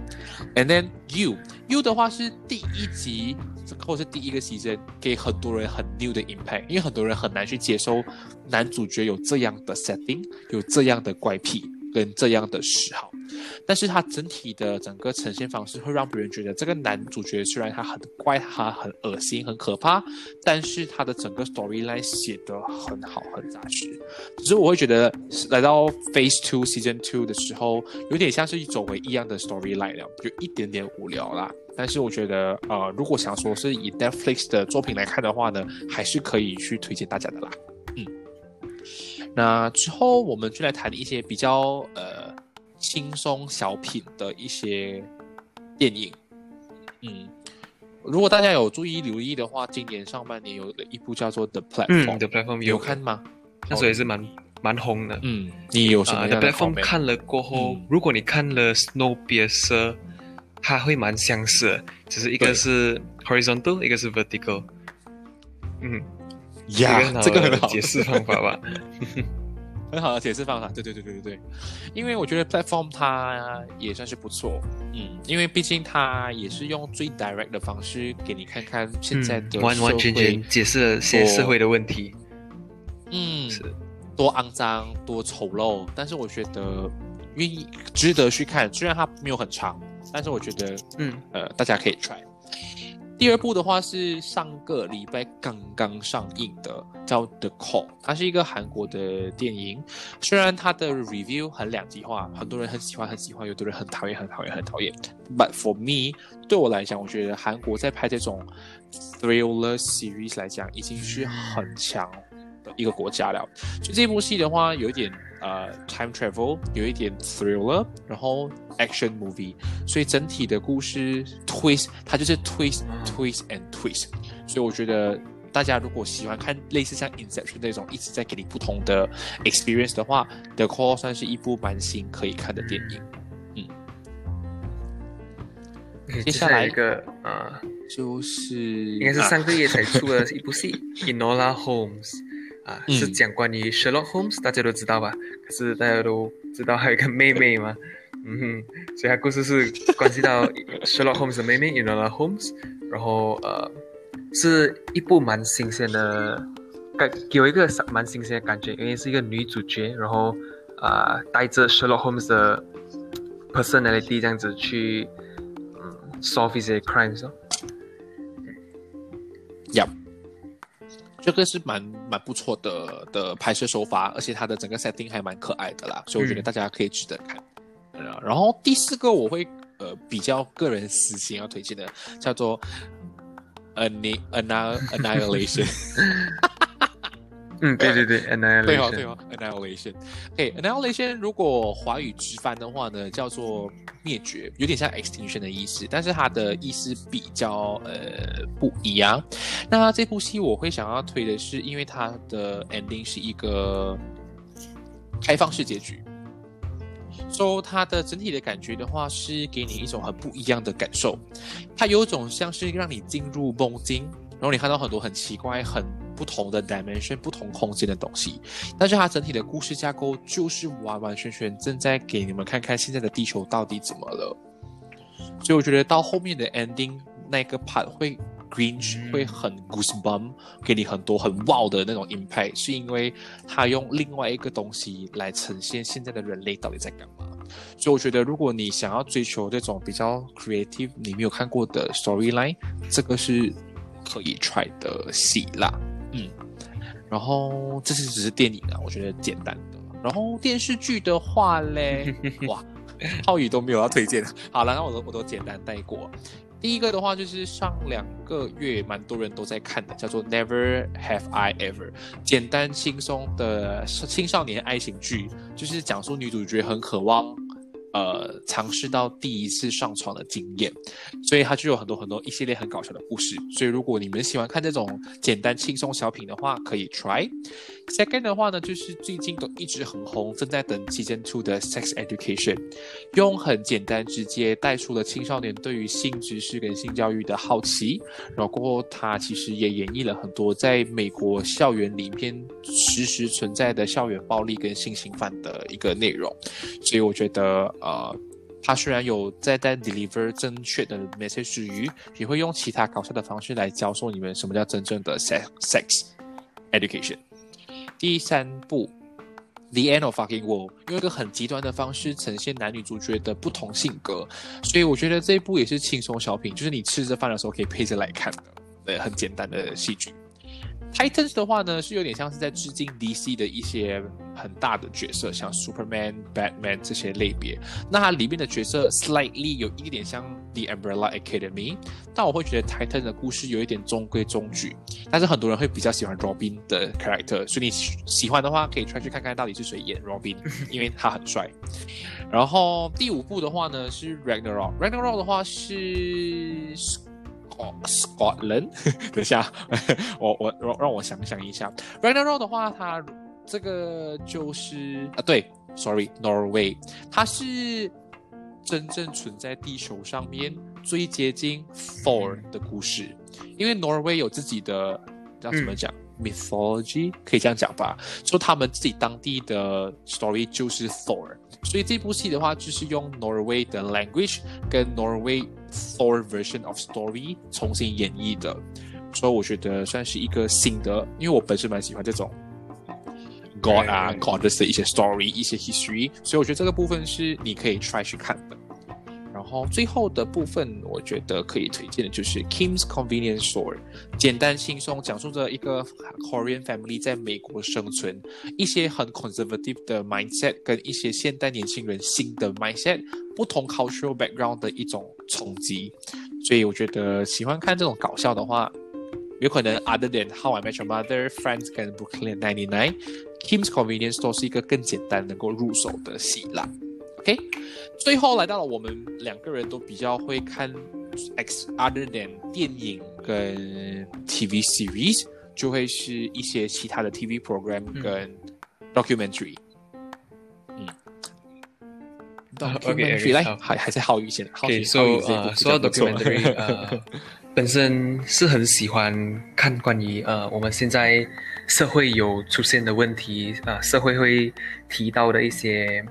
And then you you 的话是第一集或是第一个 season 给很多人很 new 的 impact，因为很多人很难去接受男主角有这样的 setting，有这样的怪癖跟这样的嗜好。但是它整体的整个呈现方式会让别人觉得这个男主角虽然他很怪，他很恶心、很可怕，但是他的整个 storyline 写得很好、很扎实。只是我会觉得来到 Phase Two Season Two 的时候，有点像是走回一样的 storyline 了，有一点点无聊啦。但是我觉得，呃，如果想说是以 Netflix 的作品来看的话呢，还是可以去推荐大家的啦。嗯，那之后我们就来谈一些比较呃轻松小品的一些电影。嗯，如果大家有注意留意的话，今年上半年有一部叫做《The Platform》，嗯，The Platform 有有看吗？那时候也是蛮蛮红的。嗯，你有什啊，The 么的 Platform 看了过后，嗯如果你看了 Snowpiercer，它会蛮相似的，只是一个是 horizontal，一个是 vertical。嗯，呀，这个很好解释方法吧。很好的解释方法，对对对对对对，因为我觉得 platform 它也算是不错，嗯，因为毕竟它也是用最 direct 的方式给你看看现在的嗯完完全全解释了现在社会的问题。嗯，是多肮脏、多丑陋，但是我觉得愿意值得去看，虽然它没有很长，但是我觉得嗯呃大家可以 try。第二部的话是上个礼拜刚刚上映的，叫《The Call》，它是一个韩国的电影。虽然它的 review 很两极化，很多人很喜欢很喜欢，有的人很讨厌很讨厌很讨厌。But for me，对我来讲，我觉得韩国在拍这种 thriller series 来讲，已经是很强一个国家了。所以这部戏的话，有一点呃 time travel，有一点 thriller，然后 action movie，所以整体的故事 twist，它就是 twist twist and twist。所以我觉得大家如果喜欢看类似像 Inception 那种一直在给你不同的 experience 的话，《The Call》算是一部蛮新可以看的电影。嗯接下来一个呃，就是应该是啊上个月才出的一部戏《Enola Holmes》，啊，嗯是讲关于 Sherlock Holmes，大家都知道吧？可是大家都知道还有一个妹妹嘛，嗯哼，所以它故事是关系到 Sherlock Holmes 的妹妹 Enola Holmes，然后呃，是一部蛮新鲜的，感给我一个蛮新鲜的感觉，因为是一个女主角，然后啊、呃带着 Sherlock Holmes 的 personality 这样子去嗯 solve 一些 crimes 哦。呀，这个是蛮蛮不错的的拍摄手法，而且它的整个 setting 还蛮可爱的啦，所以我觉得嗯大家可以值得看。呃然后第四个我会呃比较个人私心要推荐的，叫做 Anni Anni Annihilation。嗯，对对对 对哦，，Annihilation，对哦，Annihilation。OK，Annihilation 如果华语直翻的话呢，叫做灭绝，有点像 extinction 的意思，但是它的意思比较呃不一样。那这部戏我会想要推的是，因为它的 ending 是一个开放式结局。so 它的整体的感觉的话，是给你一种很不一样的感受。它有一种像是让你进入梦境，然后你看到很多很奇怪、很不同的 dimension、不同空间的东西。但是它整体的故事架构就是完完全全正在给你们看看现在的地球到底怎么了。所以我觉得到后面的 ending 那个 part 会 grinch、嗯会很 goosebump，给你很多很 wow 的那种 impact，是因为它用另外一个东西来呈现现在的人类到底在干嘛。所以我觉得，如果你想要追求这种比较 creative，你没有看过的 storyline，这个是可以 try 的戏啦。嗯，然后这是只是电影啊，我觉得简单的。然后电视剧的话嘞，哇，浩宇都没有要推荐。好了，那我都我都简单带过。第一个的话就是上两个月蛮多人都在看的，叫做《Never Have I Ever》，简单轻松的青少年爱情剧，就是讲述女主角很渴望呃尝试到第一次上床的经验，所以它就有很多很多一系列很搞笑的故事。所以如果你们喜欢看这种简单轻松小品的话，可以 try。Second 的话呢，就是最近都一直很红，正在等 Season Two 的 Sex Education，用很简单直接带出了青少年对于性知识跟性教育的好奇，然后过后它其实也演绎了很多在美国校园里面实时存在的校园暴力跟性侵犯的一个内容，所以我觉得呃。它虽然有在在 deliver 正确的 message 之余，也会用其他搞笑的方式来教授你们什么叫真正的 sex sex education。第三部《The End of Fucking World》用一个很极端的方式呈现男女主角的不同性格，所以我觉得这一部也是轻松小品，就是你吃着饭的时候可以配着来看的，呃，很简单的戏剧。Titans 的话呢，是有点像是在致敬 DC 的一些很大的角色，像 Superman、Batman 这些类别。那它里面的角色 slightly 有一点像 The Umbrella Academy，但我会觉得 Titan 的故事有一点中规中矩。但是很多人会比较喜欢 Robin 的 character，所以你喜欢的话，可以 try 去看看到底是谁演 Robin，因为他很帅。然后第五部的话呢是 Ragnarok，Ragnarok 的话是 Scotland，等一下，我我让让我想想一下，Ragnarok 的话，它这个就是啊，对，sorry，Norway，它是真正存在地球上面最接近 Thor 的故事，因为 Norway 有自己的叫怎么讲、mythology，可以这样讲吧，说他们自己当地的 story 就是 Thor，所以这部戏的话就是用 Norway 的 language 跟 Norway Thor version of story 重新演绎的，所以我觉得算是一个新的，因为我本身蛮喜欢这种 God 啊. Goddess 的一些 story 一些 history，所以我觉得这个部分是你可以 try 去看的。然后最后的部分，我觉得可以推荐的就是 Kim's Convenience Store，简单轻松讲述着一个 Korean family 在美国生存，一些很 conservative 的 mindset 跟一些现代年轻人新的 mindset，不同 cultural background 的一种冲击。所以我觉得喜欢看这种搞笑的话，有可能 other than How I Met Your Mother、Friends 跟 Brooklyn Ninety Nine，Kim's Convenience Store 是一个更简单能够入手的戏啦。OK，最后来到了我们两个人都比较会看 X other than 电影跟 TV series，就会是一些其他的 TV program 跟 documentary。嗯 OK，OK，，documentary 来好。还还在浩宇先，浩宇 Okay, 浩宇 so 这一部 uh, 比说到较不错。documentary，呃，本身是很喜欢看关于呃我们现在社会有出现的问题啊、呃，社会会提到的一些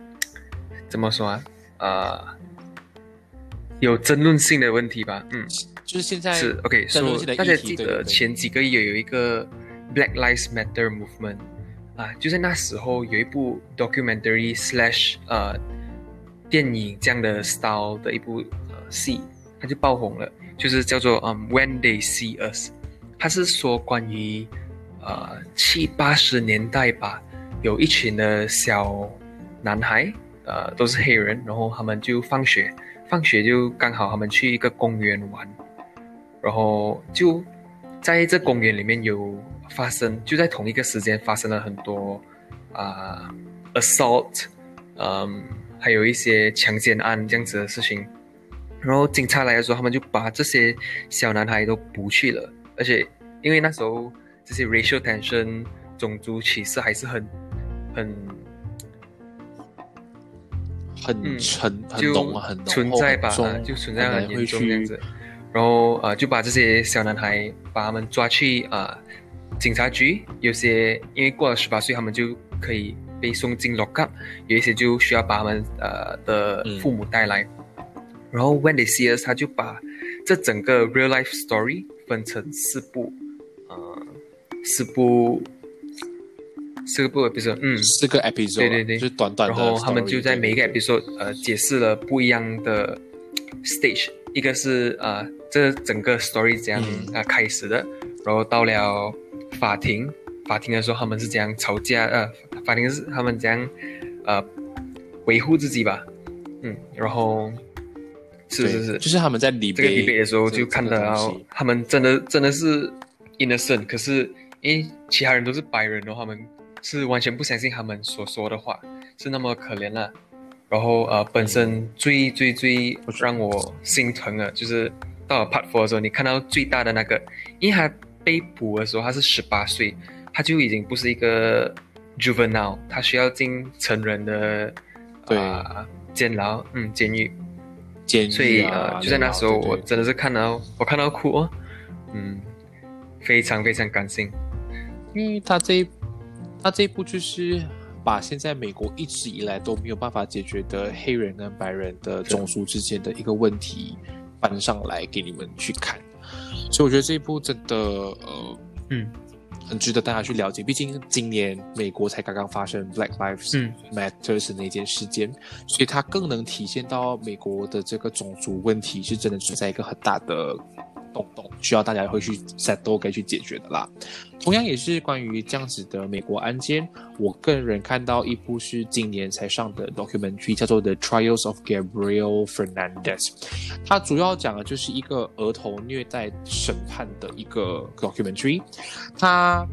怎么说啊呃有争论性的问题吧，嗯，就是现在是 OK，争论性的大家记得前几个月有一个 Black Lives Matter movement 啊，就在那时候有一部 documentary slash 呃电影这样的 style 的一部呃戏，它就爆红了，就是叫做嗯 When They See Us，它是说关于呃七八十年代吧，有一群的小男孩，呃都是黑人，然后他们就放学，放学就刚好他们去一个公园玩。然后就在这公园里面有发生，就在同一个时间发生了很多啊、assault，嗯，还有一些强奸案这样子的事情。然后警察来的时候，他们就把这些小男孩都捕去了，而且因为那时候这些 racial tension 种族歧视还是很很很嗯、很就浓啊，很存在吧，就存在很很严重这样子。然后呃，就把这些小男孩把他们抓去啊、警察局，有些因为过了十八岁，他们就可以被送进 lock up，有一些就需要把他们呃的嗯父母带来。然后 When They See Us，他就把这整个 real life story 分成四部，呃，四部，四个部 episode，嗯，四个 episode，啊对对对就是短短的然。后他们就在每一个对 episode 呃解释了不一样的 stage，一个是呃这整个 story 怎样嗯呃开始的，然后到了法庭，法庭的时候他们是怎样吵架，呃法庭是他们怎样呃维护自己吧，嗯，然后是是是，就是他们在里这个 debate 的时候就看这个到他们真的真的是 innocent，可是因为其他人都是白人的话，他们是完全不相信他们所说的话，是那么可怜了。然后呃，本身最最最让我心疼的，就是到了 Part Four 的时候，你看到最大的那个，因为他被捕的时候他是十八岁，他就已经不是一个 juvenile，他需要进成人的对。啊、监牢，嗯，监狱。监狱所以啊呃，就在那时候，我真的是看到我看到哭哦，嗯，非常非常感性，因为他这一他这一部就是把现在美国一直以来都没有办法解决的黑人跟白人的种族之间的一个问题搬上来给你们去看，所以我觉得这一部真的呃嗯很值得大家去了解。毕竟今年美国才刚刚发生 Black Lives 嗯 Matters 那件事件，所以它更能体现到美国的这个种族问题是真的存在一个很大的洞洞，需要大家会去 settle 该去解决的啦。同样也是关于这样子的美国案件，我个人看到一部是今年才上的 documentary，叫做《The Trials of Gabriel Fernandez》。它主要讲的就是一个儿童虐待审判的一个 documentary。它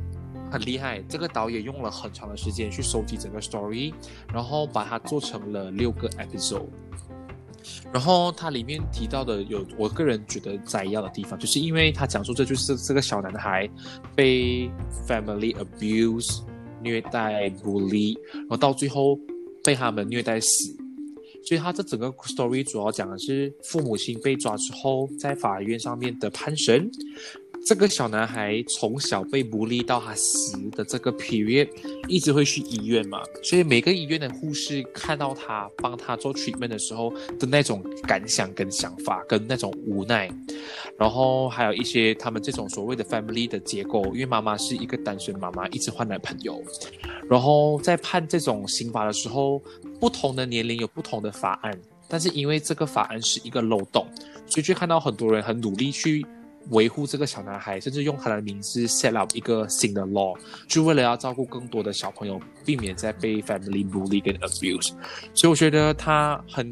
很厉害，这个导演用了很长的时间去收集整个 story，然后把它做成了六个 episode。然后它里面提到的有，我个人觉得摘要的地方，就是因为他讲述这就是这个小男孩被 family abuse 虐待孤立然后到最后被他们虐待死。所以他这整个 story 主要讲的是父母亲被抓之后，在法院上面的判审。这个小男孩从小被孤立到他死的这个 period，一直会去医院嘛，所以每个医院的护士看到他帮他做 treatment 的时候的那种感想跟想法，跟那种无奈，然后还有一些他们这种所谓的 family 的结构，因为妈妈是一个单身妈妈，一直换男朋友，然后在判这种刑罚的时候，不同的年龄有不同的法案，但是因为这个法案是一个漏洞，所以就看到很多人很努力去维护这个小男孩，甚至用他的名字 set up 一个新的 law，就为了要照顾更多的小朋友，避免再被 family bully 跟 abuse。所以我觉得他很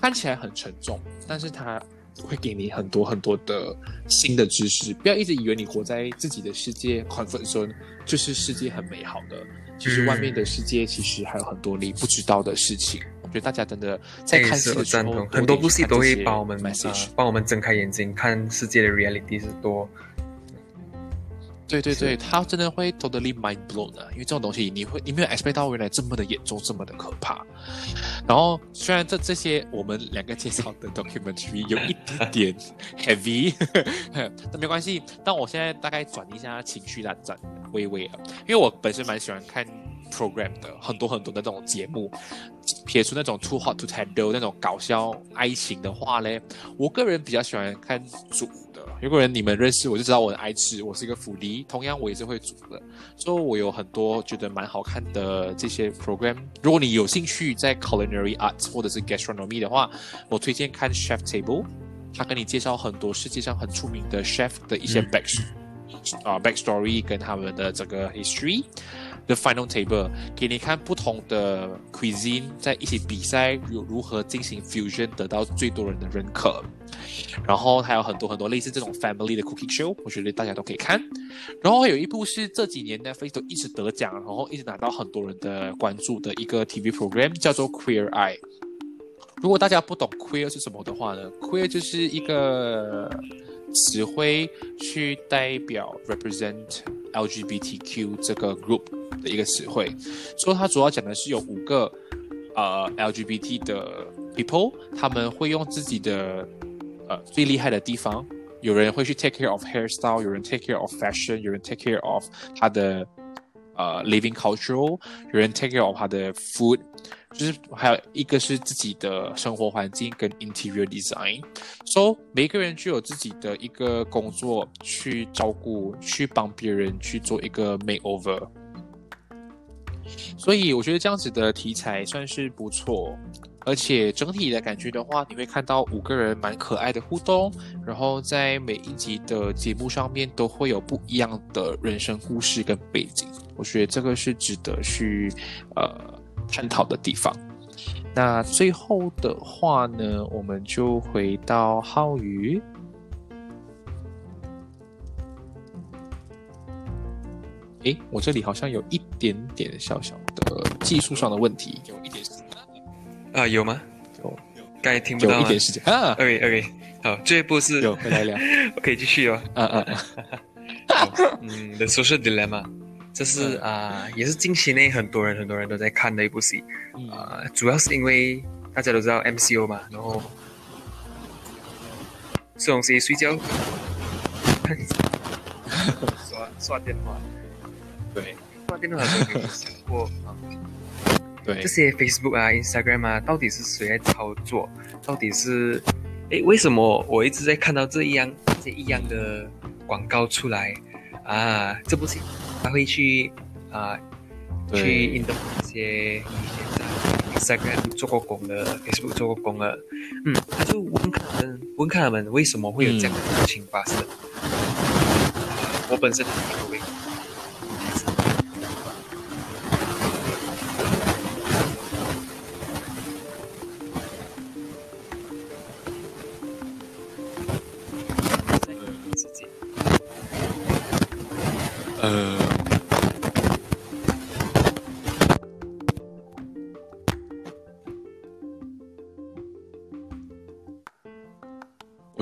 看起来很沉重，但是他会给你很多很多的新的知识。不要一直以为你活在自己的世界，confort zone，就是世界很美好的，其实外面的世界其实还有很多你不知道的事情。我觉得大家真的在看戏的时候，很多部戏都会帮我们 message 呃。帮我们睁开眼睛，看世界的 reality 是多。对对对，他真的会 totally mind blown 的，因为这种东西你会你没有 expect 到原来这么的严重，这么的可怕。然后虽然这这些我们两个介绍的 documentary 有一点点 heavy，但没关系。但我现在大概转一下情绪来转微微啊，因为我本身蛮喜欢看 program 的，很多很多的那种节目。撇除那种 too hot to handle 那种搞笑爱情的话嘞，我个人比较喜欢看煮的。如果人你们认识我就知道我很爱吃，我是一个福利，同样我也是会煮的。所以我有很多觉得蛮好看的这些 program。如果你有兴趣在 culinary arts 或者是 gastronomy 的话，我推荐看 Chef Table，他跟你介绍很多世界上很出名的 chef 的一些 back 啊 backstory 跟他们的这个 history。The final table 给你看不同的 cuisine 在一起比赛有如何进行 fusion 得到最多人的认可，然后还有很多很多类似这种 family 的 cooking show，我觉得大家都可以看。然后有一部是这几年 Netflix 都一直得奖，然后一直拿到很多人的关注的一个 TV program，叫做 Queer Eye。如果大家不懂 queer 是什么的话呢，queer 就是一个词汇去代表 represent LGBTQ 这个 group。的一个词汇，所以它主要讲的是有五个呃 LGBT 的 people，他们会用自己的呃最厉害的地方，有人会去 take care of hairstyle，有人 take care of fashion，有人 take care of 他的呃 living cultural，有人 take care of 他的 food，就是还有一个是自己的生活环境跟 interior design，所以每个人具有自己的一个工作去照顾，去帮别人去做一个 makeover。所以我觉得这样子的题材算是不错，而且整体的感觉的话，你会看到五个人蛮可爱的互动，然后在每一集的节目上面都会有不一样的人生故事跟背景，我觉得这个是值得去呃探讨的地方。那最后的话呢，我们就回到浩宇。哎，我这里好像有一点点小小的技术上的问题，有一点啊，有吗？有，刚才听不到有一点时间啊。OK OK，好，这一步是有回来聊，我 可以继续哦。嗯嗯嗯，嗯，The Social Dilemma，这是啊，也是近期内很多人很多人都在看的一部戏啊，主要是因为大家都知道 MCO 嘛，然后吃东西睡觉，刷刷电话。对，刷电话都有想过啊。对，这些 Facebook 啊、Instagram 啊，到底是谁在操作？到底是，诶，为什么我一直在看到这样这一样的广告出来啊？这不行，他会去啊，去印度一些以前在 Instagram 做过工的、Facebook 做过工的，嗯，他就问他们，问他们为什么会有这样的事情发生？我本身以为。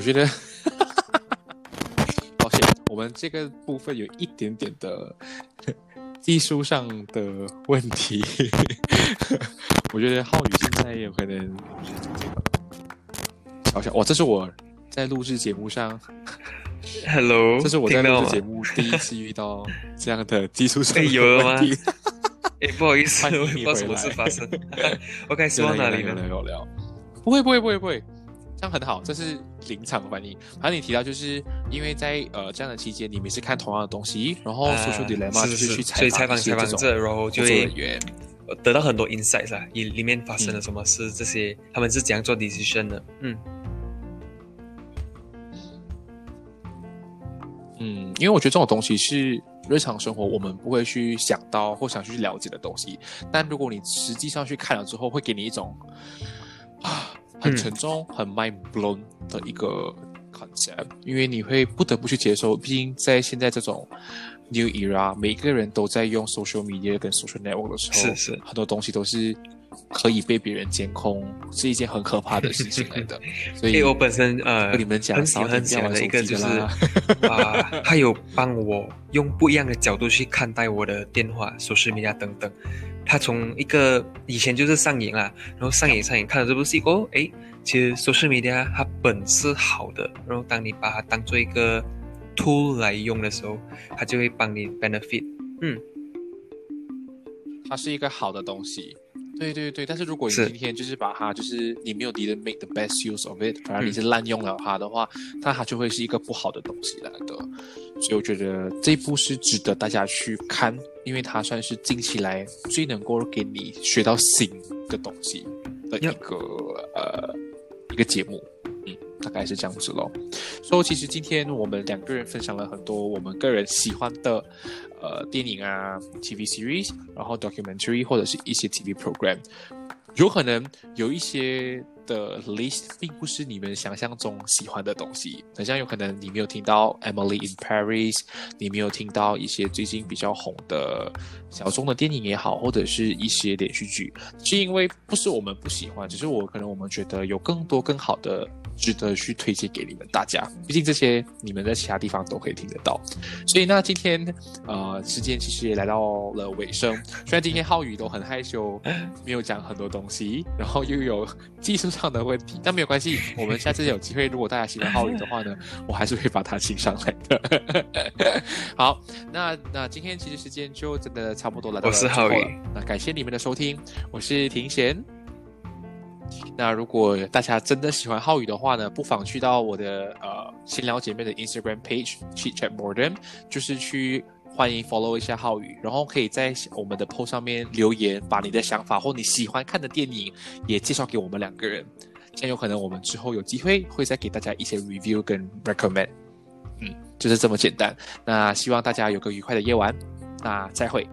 我觉得，抱歉，我们这个部分有一点点的技术上的问题。我觉得浩宇现在有可能小小，哇，这是我在录制节目上。Hello，这是我在录制节目第一次遇到这样的技术上有了吗？哎，不好意思，我不知道什么事发生。OK，说到哪里了？聊聊。不会，不会，不会，不会，这样很好。这是临场反应。反正你提到，就是因为在呃这样的期间，你们是看同样的东西，然后说出 dilemma 就是去采访采访这，然后就会员得到很多 insights 啊，里里面发生了什么事，这些他们是怎样做 decision 的？嗯。嗯，因为我觉得这种东西是日常生活我们不会去想到或想去了解的东西，但如果你实际上去看了之后，会给你一种啊很沉重、很 mind blown 的一个 concept，因为你会不得不去接受，毕竟在现在这种 new era，每个人都在用 social media 跟 social network 的时候，是是很多东西都是可以被别人监控，是一件很可怕的事情来的。所以我本身呃跟你们讲很喜欢很喜欢的一个就是啊，他有帮我用不一样的角度去看待我的电话、手视频啊等等。他从一个以前就是上瘾啦，然后上瘾上瘾看了这部戏过后，诶，其实 social media 它本是好的，然后当你把它当做一个 tool 来用的时候，它就会帮你 benefit。嗯，它是一个好的东西。对对对，但是如果你今天就是把它，就是你没有你的 make the best use of it，反而你是滥用了它的话，那它就会是一个不好的东西来的。所以我觉得这一部是值得大家去看，因为它算是近期来最能够给你学到新的东西的一个呃一个节目。大概是这样子咯。所以其实今天我们两个人分享了很多我们个人喜欢的呃电影啊、TV series，然后 documentary 或者是一些 TV program，有可能有一些的 list 并不是你们想象中喜欢的东西，好像有可能你没有听到 Emily in Paris，你没有听到一些最近比较红的小众的电影也好，或者是一些连续剧，是因为不是我们不喜欢，只是我可能我们觉得有更多更好的值得去推荐给你们大家。毕竟这些你们在其他地方都可以听得到。所以呢，今天呃时间其实也来到了尾声。虽然今天浩宇都很害羞，没有讲很多东西，然后又有技术上的问题，但没有关系，我们下次有机会，如果大家喜欢浩宇的话呢，我还是会把他请上来的。好，那那今天其实时间就真的差不多来到了我是浩宇那感谢你们的收听，我是庭贤。那如果大家真的喜欢浩宇的话呢，不妨去到我的呃新聊姐妹的 Instagram page Chit Chat Boredom，就是去欢迎 follow 一下浩宇，然后可以在我们的 post 上面留言，把你的想法或你喜欢看的电影也介绍给我们两个人，这样有可能我们之后有机会会再给大家一些 review 跟 recommend，嗯，就是这么简单。那希望大家有个愉快的夜晚，那再会。